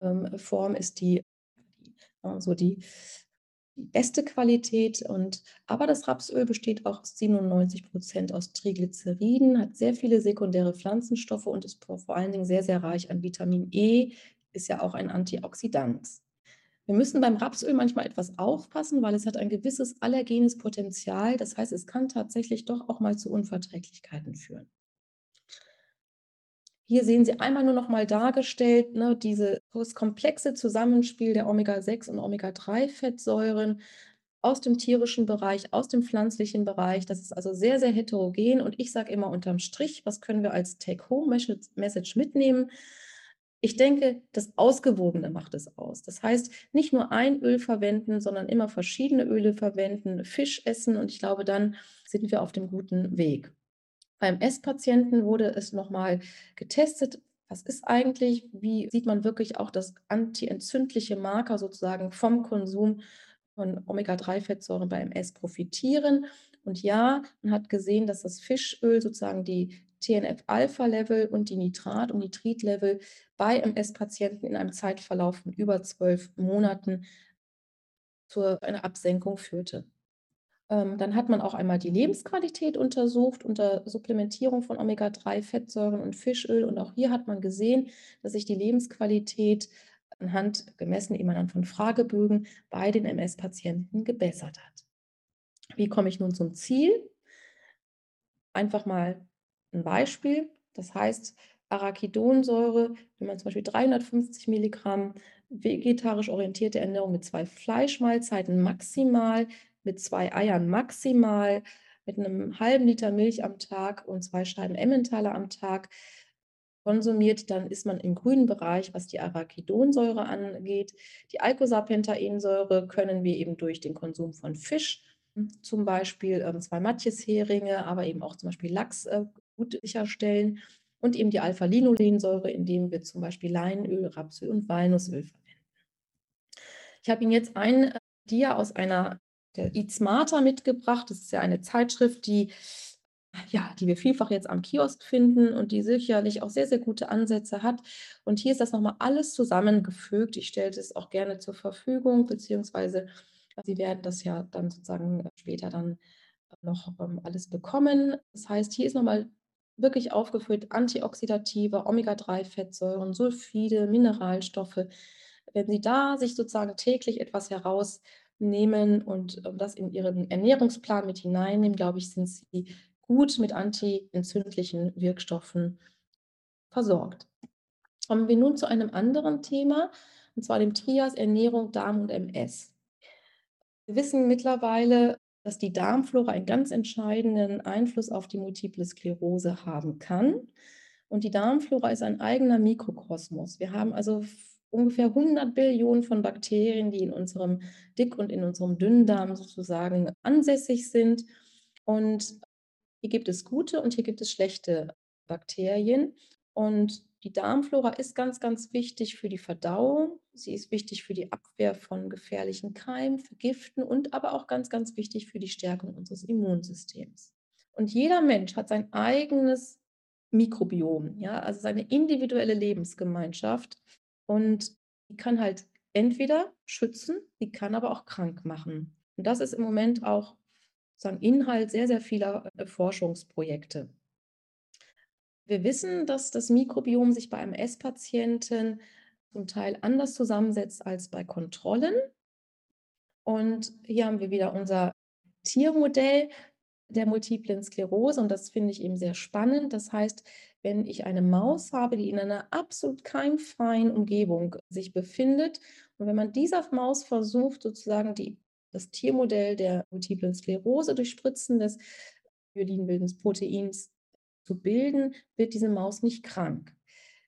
ähm, Form ist die, also die die beste Qualität. Und, aber das Rapsöl besteht auch 97 Prozent aus Triglyceriden, hat sehr viele sekundäre Pflanzenstoffe und ist vor allen Dingen sehr, sehr reich an Vitamin E, ist ja auch ein Antioxidant. Wir müssen beim Rapsöl manchmal etwas aufpassen, weil es hat ein gewisses allergenes Potenzial. Das heißt, es kann tatsächlich doch auch mal zu Unverträglichkeiten führen. Hier sehen Sie einmal nur noch mal dargestellt, ne, dieses komplexe Zusammenspiel der Omega-6 und Omega-3-Fettsäuren aus dem tierischen Bereich, aus dem pflanzlichen Bereich. Das ist also sehr, sehr heterogen. Und ich sage immer unterm Strich, was können wir als Take-Home-Message mitnehmen? Ich denke, das Ausgewogene macht es aus. Das heißt, nicht nur ein Öl verwenden, sondern immer verschiedene Öle verwenden, Fisch essen und ich glaube, dann sind wir auf dem guten Weg. Beim S-Patienten wurde es nochmal getestet. Was ist eigentlich, wie sieht man wirklich auch das antientzündliche Marker sozusagen vom Konsum von Omega-3-Fettsäuren bei MS profitieren? Und ja, man hat gesehen, dass das Fischöl sozusagen die TNF-Alpha-Level und die Nitrat- und Nitrit-Level bei MS-Patienten in einem Zeitverlauf von über zwölf Monaten zu einer Absenkung führte. Ähm, dann hat man auch einmal die Lebensqualität untersucht unter Supplementierung von Omega-3-Fettsäuren und Fischöl. Und auch hier hat man gesehen, dass sich die Lebensqualität anhand gemessen eben anhand von Fragebögen bei den MS-Patienten gebessert hat. Wie komme ich nun zum Ziel? Einfach mal ein Beispiel. Das heißt, Arachidonsäure, wenn man zum Beispiel 350 Milligramm vegetarisch orientierte Ernährung mit zwei Fleischmahlzeiten maximal mit zwei Eiern maximal, mit einem halben Liter Milch am Tag und zwei Scheiben Emmentaler am Tag konsumiert, dann ist man im grünen Bereich, was die Arachidonsäure angeht. Die Eicosapentaensäure können wir eben durch den Konsum von Fisch, zum Beispiel ähm, zwei Matjesheringe, aber eben auch zum Beispiel Lachs äh, gut sicherstellen. Und eben die Alpha-Linolensäure, indem wir zum Beispiel Leinöl, Rapsöl und Walnussöl verwenden. Ich habe Ihnen jetzt ein äh, Dia aus einer der Eat Smarter mitgebracht. Das ist ja eine Zeitschrift, die, ja, die wir vielfach jetzt am Kiosk finden und die sicherlich auch sehr, sehr gute Ansätze hat. Und hier ist das nochmal alles zusammengefügt. Ich stelle das auch gerne zur Verfügung, beziehungsweise Sie werden das ja dann sozusagen später dann noch ähm, alles bekommen. Das heißt, hier ist nochmal wirklich aufgeführt antioxidative Omega-3-Fettsäuren, Sulfide, Mineralstoffe. Wenn Sie da sich sozusagen täglich etwas heraus nehmen und äh, das in ihren Ernährungsplan mit hineinnehmen, glaube ich, sind sie gut mit antientzündlichen Wirkstoffen versorgt. Kommen wir nun zu einem anderen Thema, und zwar dem Trias Ernährung, Darm und MS. Wir wissen mittlerweile, dass die Darmflora einen ganz entscheidenden Einfluss auf die Multiple Sklerose haben kann. Und die Darmflora ist ein eigener Mikrokosmos. Wir haben also ungefähr 100 Billionen von Bakterien, die in unserem Dick- und in unserem Dünndarm sozusagen ansässig sind. Und hier gibt es gute und hier gibt es schlechte Bakterien. Und die Darmflora ist ganz, ganz wichtig für die Verdauung. Sie ist wichtig für die Abwehr von gefährlichen Keimen, für Giften und aber auch ganz, ganz wichtig für die Stärkung unseres Immunsystems. Und jeder Mensch hat sein eigenes Mikrobiom, ja, also seine individuelle Lebensgemeinschaft. Und die kann halt entweder schützen, die kann aber auch krank machen. Und das ist im Moment auch sagen, Inhalt sehr, sehr vieler äh, Forschungsprojekte. Wir wissen, dass das Mikrobiom sich bei einem S-Patienten zum Teil anders zusammensetzt als bei Kontrollen. Und hier haben wir wieder unser Tiermodell der multiplen Sklerose und das finde ich eben sehr spannend. Das heißt, wenn ich eine Maus habe, die in einer absolut keimfreien Umgebung sich befindet und wenn man dieser Maus versucht, sozusagen die, das Tiermodell der multiplen Sklerose durch Spritzen des Myelinbildens Proteins zu bilden, wird diese Maus nicht krank.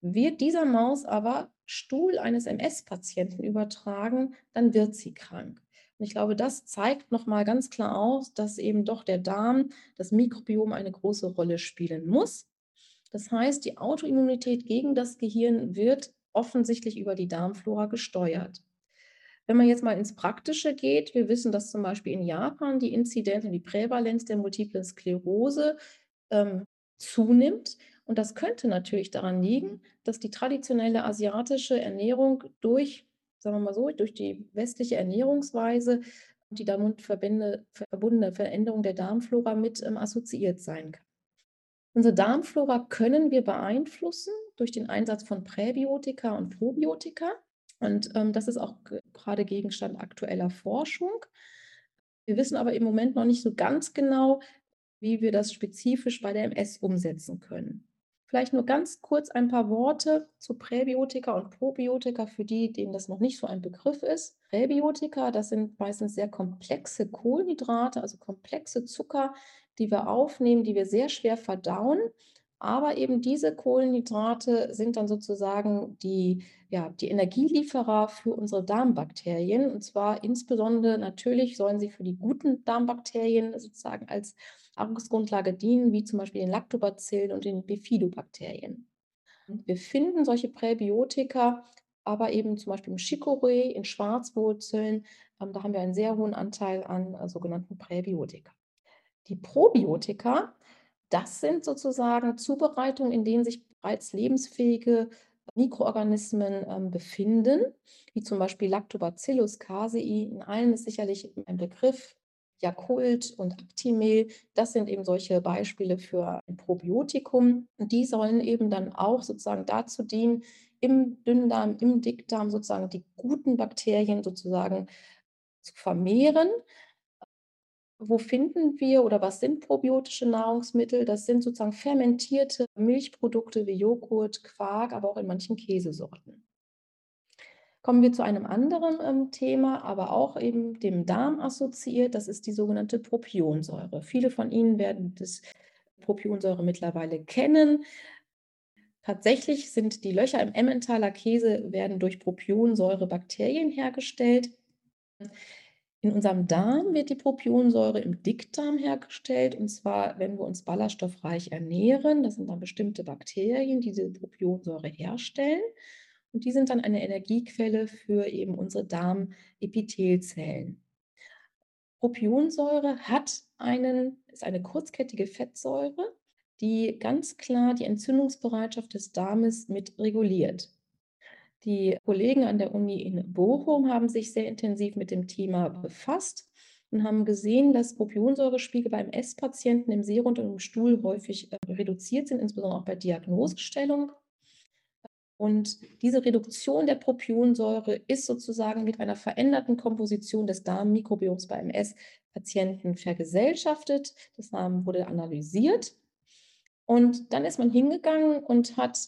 Wird dieser Maus aber Stuhl eines MS-Patienten übertragen, dann wird sie krank. Und ich glaube, das zeigt nochmal ganz klar aus, dass eben doch der Darm, das Mikrobiom eine große Rolle spielen muss. Das heißt, die Autoimmunität gegen das Gehirn wird offensichtlich über die Darmflora gesteuert. Wenn man jetzt mal ins Praktische geht, wir wissen, dass zum Beispiel in Japan die Inzidenz und die Prävalenz der multiplen Sklerose ähm, zunimmt. Und das könnte natürlich daran liegen, dass die traditionelle asiatische Ernährung durch sagen wir mal so, durch die westliche Ernährungsweise und die damit verbundene Veränderung der Darmflora mit ähm, assoziiert sein kann. Unsere Darmflora können wir beeinflussen durch den Einsatz von Präbiotika und Probiotika. Und ähm, das ist auch gerade Gegenstand aktueller Forschung. Wir wissen aber im Moment noch nicht so ganz genau, wie wir das spezifisch bei der MS umsetzen können. Vielleicht nur ganz kurz ein paar Worte zu Präbiotika und Probiotika für die, denen das noch nicht so ein Begriff ist. Präbiotika, das sind meistens sehr komplexe Kohlenhydrate, also komplexe Zucker, die wir aufnehmen, die wir sehr schwer verdauen. Aber eben diese Kohlenhydrate sind dann sozusagen die, ja, die Energielieferer für unsere Darmbakterien. Und zwar insbesondere natürlich sollen sie für die guten Darmbakterien sozusagen als Nahrungsgrundlage dienen, wie zum Beispiel den Lactobacillen und den Bifidobakterien. Wir finden solche Präbiotika aber eben zum Beispiel im Chicorée, in Schwarzwurzeln. Ähm, da haben wir einen sehr hohen Anteil an äh, sogenannten Präbiotika. Die Probiotika, das sind sozusagen Zubereitungen, in denen sich bereits lebensfähige Mikroorganismen ähm, befinden, wie zum Beispiel Lactobacillus casei. In allen ist sicherlich ein Begriff, Jakult und Actimel, das sind eben solche Beispiele für ein Probiotikum. Und die sollen eben dann auch sozusagen dazu dienen, im Dünndarm, im Dickdarm sozusagen die guten Bakterien sozusagen zu vermehren. Wo finden wir oder was sind probiotische Nahrungsmittel? Das sind sozusagen fermentierte Milchprodukte wie Joghurt, Quark, aber auch in manchen Käsesorten. Kommen wir zu einem anderen ähm, Thema, aber auch eben dem Darm assoziiert. Das ist die sogenannte Propionsäure. Viele von Ihnen werden das Propionsäure mittlerweile kennen. Tatsächlich sind die Löcher im Emmentaler Käse werden durch Propionsäure Bakterien hergestellt. In unserem Darm wird die Propionsäure im Dickdarm hergestellt und zwar, wenn wir uns ballaststoffreich ernähren. Das sind dann bestimmte Bakterien, die diese Propionsäure herstellen. Und die sind dann eine Energiequelle für eben unsere Darmepithelzellen. Propionsäure hat einen, ist eine kurzkettige Fettsäure, die ganz klar die Entzündungsbereitschaft des Darmes mit reguliert. Die Kollegen an der Uni in Bochum haben sich sehr intensiv mit dem Thema befasst und haben gesehen, dass Propionsäurespiegel beim Esspatienten im Serum und im Stuhl häufig äh, reduziert sind, insbesondere auch bei Diagnosestellung. Und diese Reduktion der Propionsäure ist sozusagen mit einer veränderten Komposition des Darmmikrobioms bei MS-Patienten vergesellschaftet. Das wurde analysiert. Und dann ist man hingegangen und hat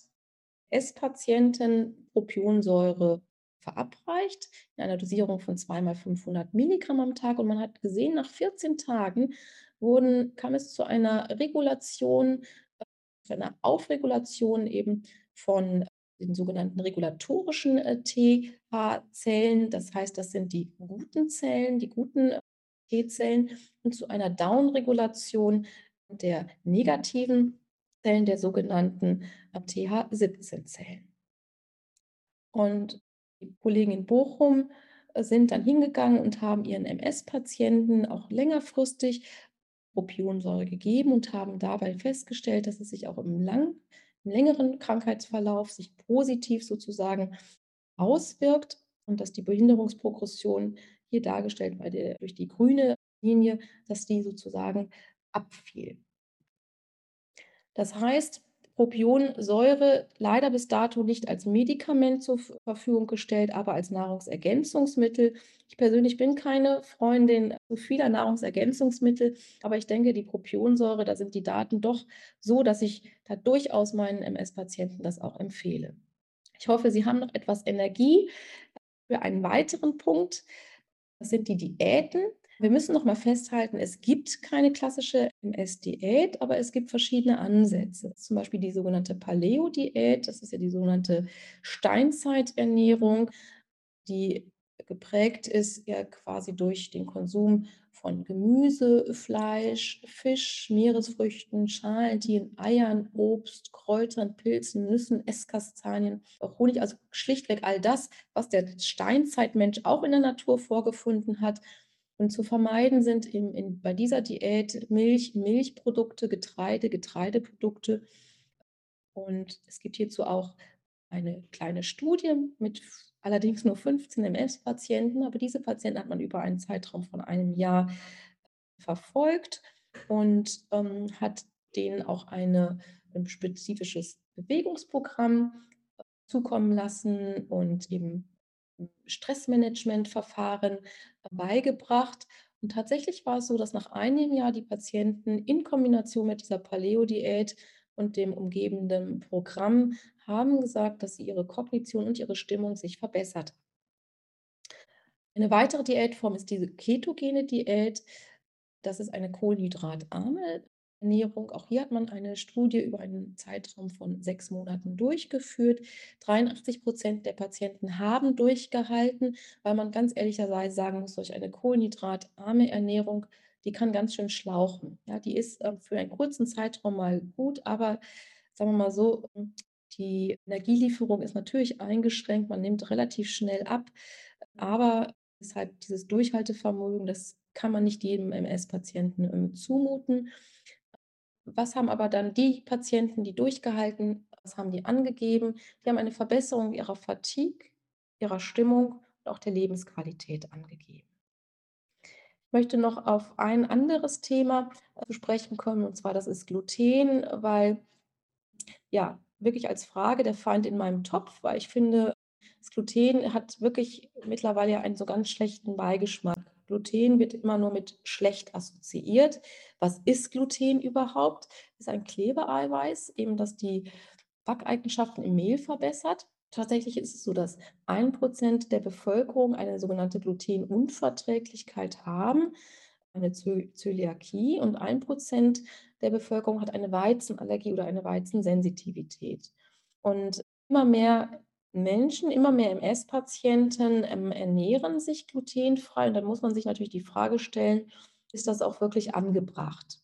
S-Patienten Propionsäure verabreicht in einer Dosierung von 2 mal 500 Milligramm am Tag. Und man hat gesehen, nach 14 Tagen wurden, kam es zu einer Regulation, äh, zu einer Aufregulation eben von den sogenannten regulatorischen äh, TH-Zellen. Das heißt, das sind die guten Zellen, die guten äh, T-Zellen und zu einer Downregulation der negativen Zellen der sogenannten TH17-Zellen. Und die Kollegen in Bochum äh, sind dann hingegangen und haben ihren MS-Patienten auch längerfristig Propionsäure gegeben und haben dabei festgestellt, dass es sich auch im, lang, im längeren Krankheitsverlauf sich positiv sozusagen auswirkt und dass die Behinderungsprogression hier dargestellt bei der, durch die grüne Linie, dass die sozusagen abfiel. Das heißt, Propionsäure leider bis dato nicht als Medikament zur Verfügung gestellt, aber als Nahrungsergänzungsmittel. Ich persönlich bin keine Freundin vieler Nahrungsergänzungsmittel, aber ich denke, die Propionsäure, da sind die Daten doch so, dass ich da durchaus meinen MS-Patienten das auch empfehle. Ich hoffe, Sie haben noch etwas Energie für einen weiteren Punkt. Das sind die Diäten. Wir müssen noch mal festhalten, es gibt keine klassische MS-Diät, aber es gibt verschiedene Ansätze. Zum Beispiel die sogenannte Paleo-Diät, das ist ja die sogenannte Steinzeiternährung, die geprägt ist ja quasi durch den Konsum von Gemüse, Fleisch, Fisch, Meeresfrüchten, Schalentieren, Eiern, Obst, Kräutern, Pilzen, Nüssen, Esskastanien, Honig, also schlichtweg all das, was der Steinzeitmensch auch in der Natur vorgefunden hat und zu vermeiden sind in, in, bei dieser Diät Milch, Milchprodukte, Getreide, Getreideprodukte. Und es gibt hierzu auch eine kleine Studie mit allerdings nur 15 MS-Patienten, aber diese Patienten hat man über einen Zeitraum von einem Jahr verfolgt und ähm, hat denen auch eine, ein spezifisches Bewegungsprogramm zukommen lassen und eben Stressmanagementverfahren beigebracht. Und tatsächlich war es so, dass nach einem Jahr die Patienten in Kombination mit dieser Paleo-Diät und dem umgebenden Programm haben gesagt, dass sie ihre Kognition und ihre Stimmung sich verbessert. Eine weitere Diätform ist diese ketogene Diät. Das ist eine kohlenhydratarme Ernährung. Auch hier hat man eine Studie über einen Zeitraum von sechs Monaten durchgeführt. 83 Prozent der Patienten haben durchgehalten, weil man ganz ehrlicherweise sagen muss, durch eine kohlenhydratarme Ernährung, die kann ganz schön schlauchen. Ja, die ist äh, für einen kurzen Zeitraum mal gut, aber sagen wir mal so, ähm, die Energielieferung ist natürlich eingeschränkt, man nimmt relativ schnell ab, aber deshalb dieses Durchhaltevermögen, das kann man nicht jedem MS-Patienten ähm, zumuten. Was haben aber dann die Patienten, die durchgehalten, was haben die angegeben? Die haben eine Verbesserung ihrer Fatigue, ihrer Stimmung und auch der Lebensqualität angegeben. Ich möchte noch auf ein anderes Thema äh, zu sprechen kommen, und zwar das ist Gluten, weil ja, wirklich als Frage der Feind in meinem Topf, weil ich finde, das Gluten hat wirklich mittlerweile einen so ganz schlechten Beigeschmack. Gluten wird immer nur mit schlecht assoziiert. Was ist Gluten überhaupt? Ist ein Klebeeiweiß, eben das die Backeigenschaften im Mehl verbessert. Tatsächlich ist es so, dass ein Prozent der Bevölkerung eine sogenannte Glutenunverträglichkeit haben, eine Zöliakie, und ein Prozent der Bevölkerung hat eine Weizenallergie oder eine Weizensensitivität. Und immer mehr Menschen, immer mehr MS-Patienten ähm, ernähren sich glutenfrei. Und dann muss man sich natürlich die Frage stellen, ist das auch wirklich angebracht?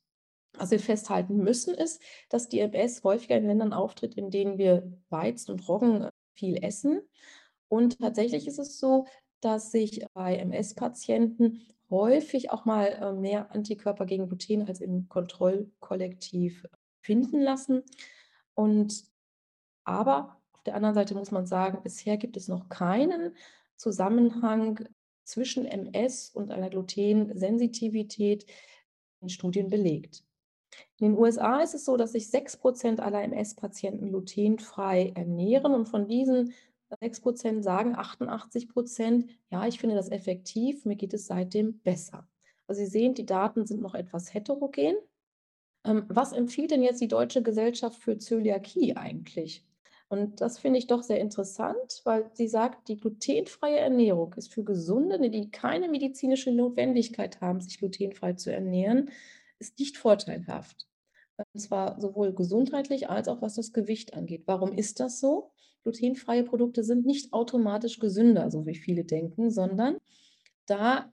Was wir festhalten müssen, ist, dass die MS häufiger in Ländern auftritt, in denen wir Weizen und Roggen äh, viel essen. Und tatsächlich ist es so, dass sich bei MS-Patienten häufig auch mal äh, mehr Antikörper gegen Gluten als im Kontrollkollektiv finden lassen. Und aber der anderen Seite muss man sagen, bisher gibt es noch keinen Zusammenhang zwischen MS und einer Glutensensitivität in Studien belegt. In den USA ist es so, dass sich 6% aller MS-Patienten glutenfrei ernähren und von diesen 6% sagen 88%, ja, ich finde das effektiv, mir geht es seitdem besser. Also Sie sehen, die Daten sind noch etwas heterogen. Ähm, was empfiehlt denn jetzt die Deutsche Gesellschaft für Zöliakie eigentlich? Und das finde ich doch sehr interessant, weil sie sagt, die glutenfreie Ernährung ist für Gesunde, die keine medizinische Notwendigkeit haben, sich glutenfrei zu ernähren, ist nicht vorteilhaft. Und zwar sowohl gesundheitlich als auch was das Gewicht angeht. Warum ist das so? Glutenfreie Produkte sind nicht automatisch gesünder, so wie viele denken, sondern da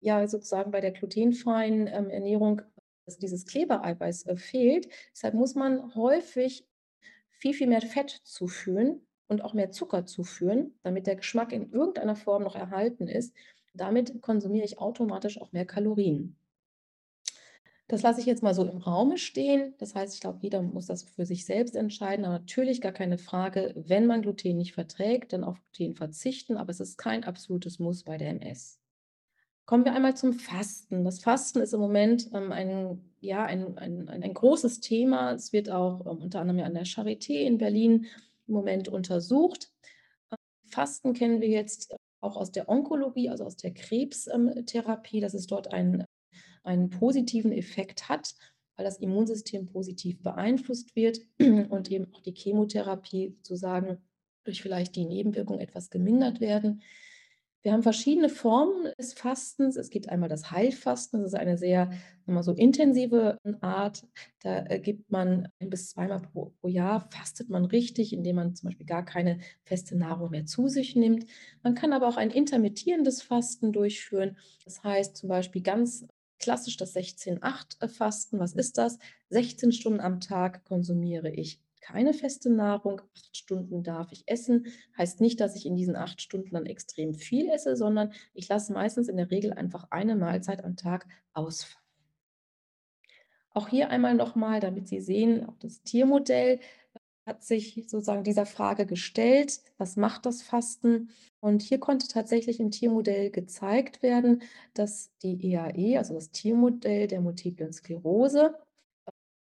ja sozusagen bei der glutenfreien ähm, Ernährung dass dieses Klebereiweiß äh, fehlt. Deshalb muss man häufig viel, viel mehr Fett zuführen und auch mehr Zucker zuführen, damit der Geschmack in irgendeiner Form noch erhalten ist. Damit konsumiere ich automatisch auch mehr Kalorien. Das lasse ich jetzt mal so im Raume stehen. Das heißt, ich glaube, jeder muss das für sich selbst entscheiden. Aber natürlich gar keine Frage, wenn man Gluten nicht verträgt, dann auf Gluten verzichten. Aber es ist kein absolutes Muss bei der MS. Kommen wir einmal zum Fasten. Das Fasten ist im Moment ähm, ein, ja, ein, ein, ein, großes Thema. Es wird auch ähm, unter anderem ja an der Charité in Berlin im Moment untersucht. Ähm, Fasten kennen wir jetzt auch aus der Onkologie, also aus der Krebstherapie, dass es dort einen, einen positiven Effekt hat, weil das Immunsystem positiv beeinflusst wird *clears throat* und eben auch die Chemotherapie sozusagen durch vielleicht die Nebenwirkungen etwas gemindert werden. Wir haben verschiedene Formen des Fastens. Es gibt einmal das Heilfasten, das ist eine sehr mal so intensive Art. Da äh, gibt man ein bis zweimal pro, pro, Jahr, fastet man richtig, indem man zum Beispiel gar keine feste Nahrung mehr zu sich nimmt. Man kann aber auch ein intermittierendes Fasten durchführen. Das heißt zum Beispiel ganz klassisch das 16-8-Fasten. Was ist das? 16 Stunden am Tag konsumiere ich keine feste Nahrung. Acht Stunden darf ich essen. Heißt nicht, dass ich in diesen acht Stunden dann extrem viel esse, sondern ich lasse meistens in der Regel einfach eine Mahlzeit am Tag ausfallen. Auch hier einmal nochmal, damit Sie sehen, auch das Tiermodell hat sich sozusagen dieser Frage gestellt, was macht das Fasten? Und hier konnte tatsächlich im Tiermodell gezeigt werden, dass die EAE, also das Tiermodell der multiplen Sklerose,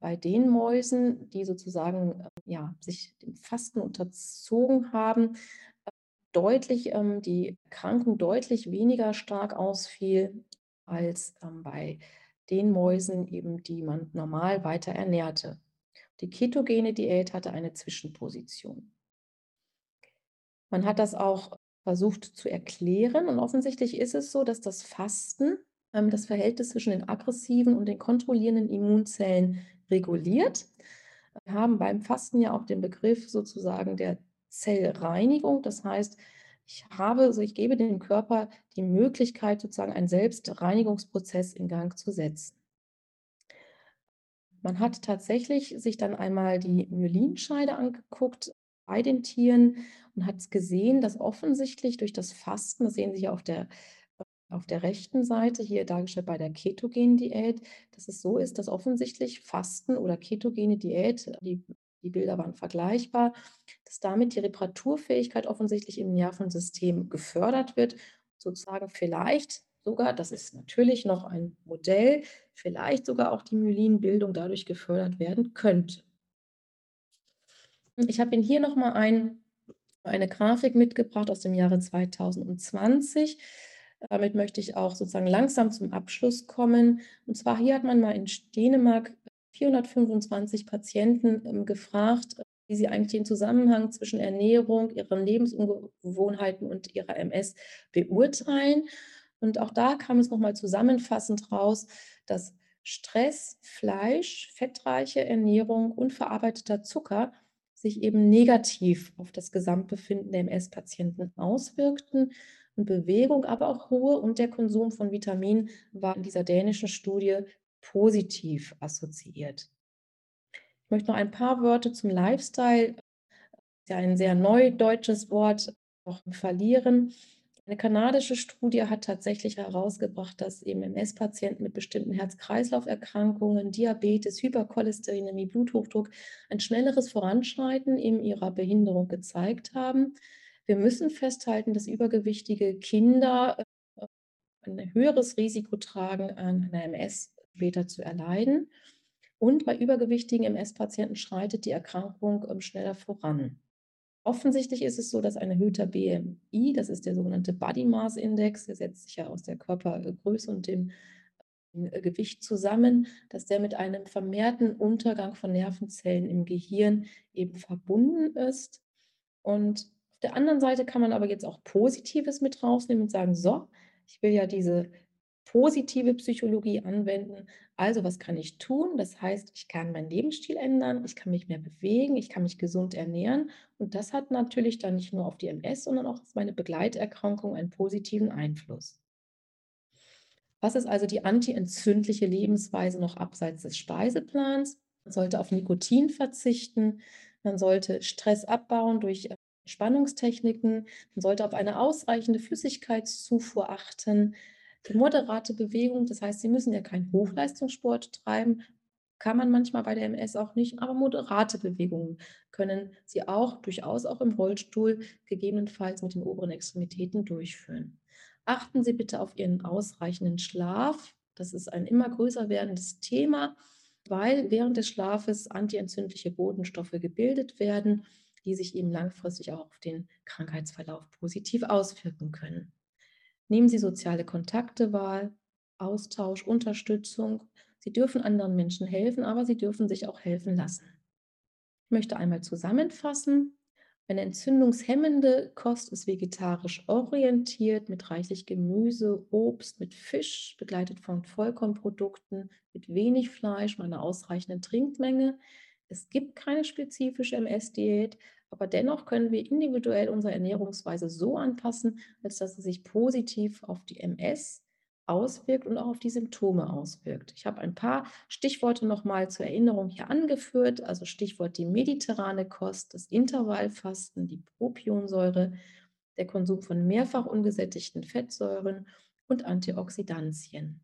bei den Mäusen, die sozusagen äh, ja, sich dem Fasten unterzogen haben, äh, deutlich ähm, die Erkrankung deutlich weniger stark ausfiel als ähm, bei den Mäusen, eben, die man normal weiter ernährte. Die ketogene Diät hatte eine Zwischenposition. Man hat das auch versucht zu erklären und offensichtlich ist es so, dass das Fasten ähm, das Verhältnis zwischen den aggressiven und den kontrollierenden Immunzellen reguliert. Wir haben beim Fasten ja auch den Begriff sozusagen der Zellreinigung. Das heißt, ich habe, also ich gebe dem Körper die Möglichkeit, sozusagen einen Selbstreinigungsprozess in Gang zu setzen. Man hat tatsächlich sich dann einmal die Myelinscheide angeguckt bei den Tieren und hat gesehen, dass offensichtlich durch das Fasten, das sehen Sie ja auf der auf der rechten Seite, hier dargestellt bei der ketogenen Diät, dass es so ist, dass offensichtlich Fasten oder ketogene Diät, die, die Bilder waren vergleichbar, dass damit die Reparaturfähigkeit offensichtlich im Nervensystem gefördert wird, sozusagen vielleicht sogar, das ist natürlich noch ein Modell, vielleicht sogar auch die Myelinbildung dadurch gefördert werden könnte. Ich habe Ihnen hier nochmal ein, eine Grafik mitgebracht aus dem Jahre 2020. Damit möchte ich auch sozusagen langsam zum Abschluss kommen. Und zwar hier hat man mal in Dänemark 425 Patienten ähm, gefragt, wie sie eigentlich den Zusammenhang zwischen Ernährung, ihren Lebensgewohnheiten und ihrer MS beurteilen. Und auch da kam es nochmal zusammenfassend raus, dass Stress, Fleisch, fettreiche Ernährung und verarbeiteter Zucker sich eben negativ auf das Gesamtbefinden der MS-Patienten auswirkten und Bewegung, aber auch Ruhe und der Konsum von Vitaminen war in dieser dänischen Studie positiv assoziiert. Ich möchte noch ein paar Worte zum Lifestyle, ja ein sehr neudeutsches Wort, noch verlieren. Eine kanadische Studie hat tatsächlich herausgebracht, dass MS-Patienten mit bestimmten Herz-Kreislauf-Erkrankungen, Diabetes, Hypercholesterinämie, Bluthochdruck ein schnelleres Voranschreiten in ihrer Behinderung gezeigt haben. Wir müssen festhalten, dass übergewichtige Kinder äh, ein höheres Risiko tragen, an einer MS später zu erleiden. Und bei übergewichtigen MS-Patienten schreitet die Erkrankung ähm, schneller voran. Offensichtlich ist es so, dass ein erhöhter BMI, das ist der sogenannte Body Mass Index, der setzt sich ja aus der Körpergröße und dem äh, Gewicht zusammen, dass der mit einem vermehrten Untergang von Nervenzellen im Gehirn eben verbunden ist. Und der anderen Seite kann man aber jetzt auch Positives mit rausnehmen und sagen, so, ich will ja diese positive Psychologie anwenden. Also was kann ich tun? Das heißt, ich kann meinen Lebensstil ändern, ich kann mich mehr bewegen, ich kann mich gesund ernähren. Und das hat natürlich dann nicht nur auf die MS, sondern auch auf meine Begleiterkrankung einen positiven Einfluss. Was ist also die antientzündliche Lebensweise noch abseits des Speiseplans? Man sollte auf Nikotin verzichten, man sollte Stress abbauen durch Spannungstechniken, man sollte auf eine ausreichende Flüssigkeitszufuhr achten, die moderate Bewegung, das heißt, Sie müssen ja keinen Hochleistungssport treiben, kann man manchmal bei der MS auch nicht, aber moderate Bewegungen können Sie auch durchaus auch im Rollstuhl gegebenenfalls mit den oberen Extremitäten durchführen. Achten Sie bitte auf Ihren ausreichenden Schlaf. Das ist ein immer größer werdendes Thema, weil während des Schlafes antientzündliche Botenstoffe gebildet werden, die sich eben langfristig auch auf den Krankheitsverlauf positiv auswirken können. Nehmen Sie soziale Kontakte wahr, Austausch, Unterstützung. Sie dürfen anderen Menschen helfen, aber sie dürfen sich auch helfen lassen. Ich möchte einmal zusammenfassen. Eine entzündungshemmende Kost ist vegetarisch orientiert mit reichlich Gemüse, Obst, mit Fisch, begleitet von Vollkornprodukten, mit wenig Fleisch und einer ausreichenden Trinkmenge. Es gibt keine spezifische MS-Diät, aber dennoch können wir individuell unsere Ernährungsweise so anpassen, als dass sie sich positiv auf die MS auswirkt und auch auf die Symptome auswirkt. Ich habe ein paar Stichworte nochmal zur Erinnerung hier angeführt, also Stichwort die mediterrane Kost, das Intervallfasten, die Propionsäure, der Konsum von mehrfach ungesättigten Fettsäuren und Antioxidantien.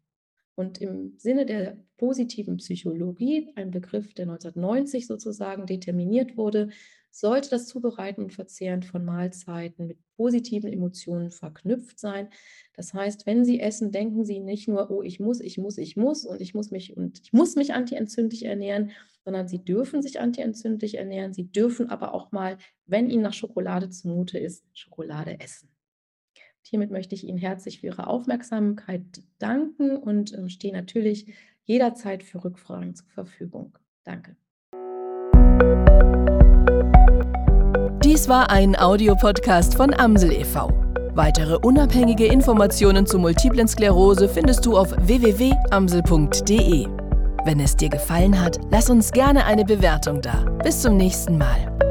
Und im Sinne der positiven Psychologie, ein Begriff, der 1990 sozusagen determiniert wurde, sollte das Zubereiten und Verzehren von Mahlzeiten mit positiven Emotionen verknüpft sein. Das heißt, wenn Sie essen, denken Sie nicht nur, oh, ich muss, ich muss, ich muss und ich muss mich und ich muss mich antientzündlich ernähren, sondern Sie dürfen sich antientzündlich ernähren. Sie dürfen aber auch mal, wenn Ihnen nach Schokolade zumute ist, Schokolade essen. Hiermit möchte ich Ihnen herzlich für Ihre Aufmerksamkeit danken und ähm, stehe natürlich jederzeit für Rückfragen zur Verfügung. Danke. Dies war ein Audiopodcast von Amsel e.V. Weitere unabhängige Informationen zu Multiplen Sklerose findest du auf www.amsel.de. Wenn es dir gefallen hat, lass uns gerne eine Bewertung da. Bis zum nächsten Mal.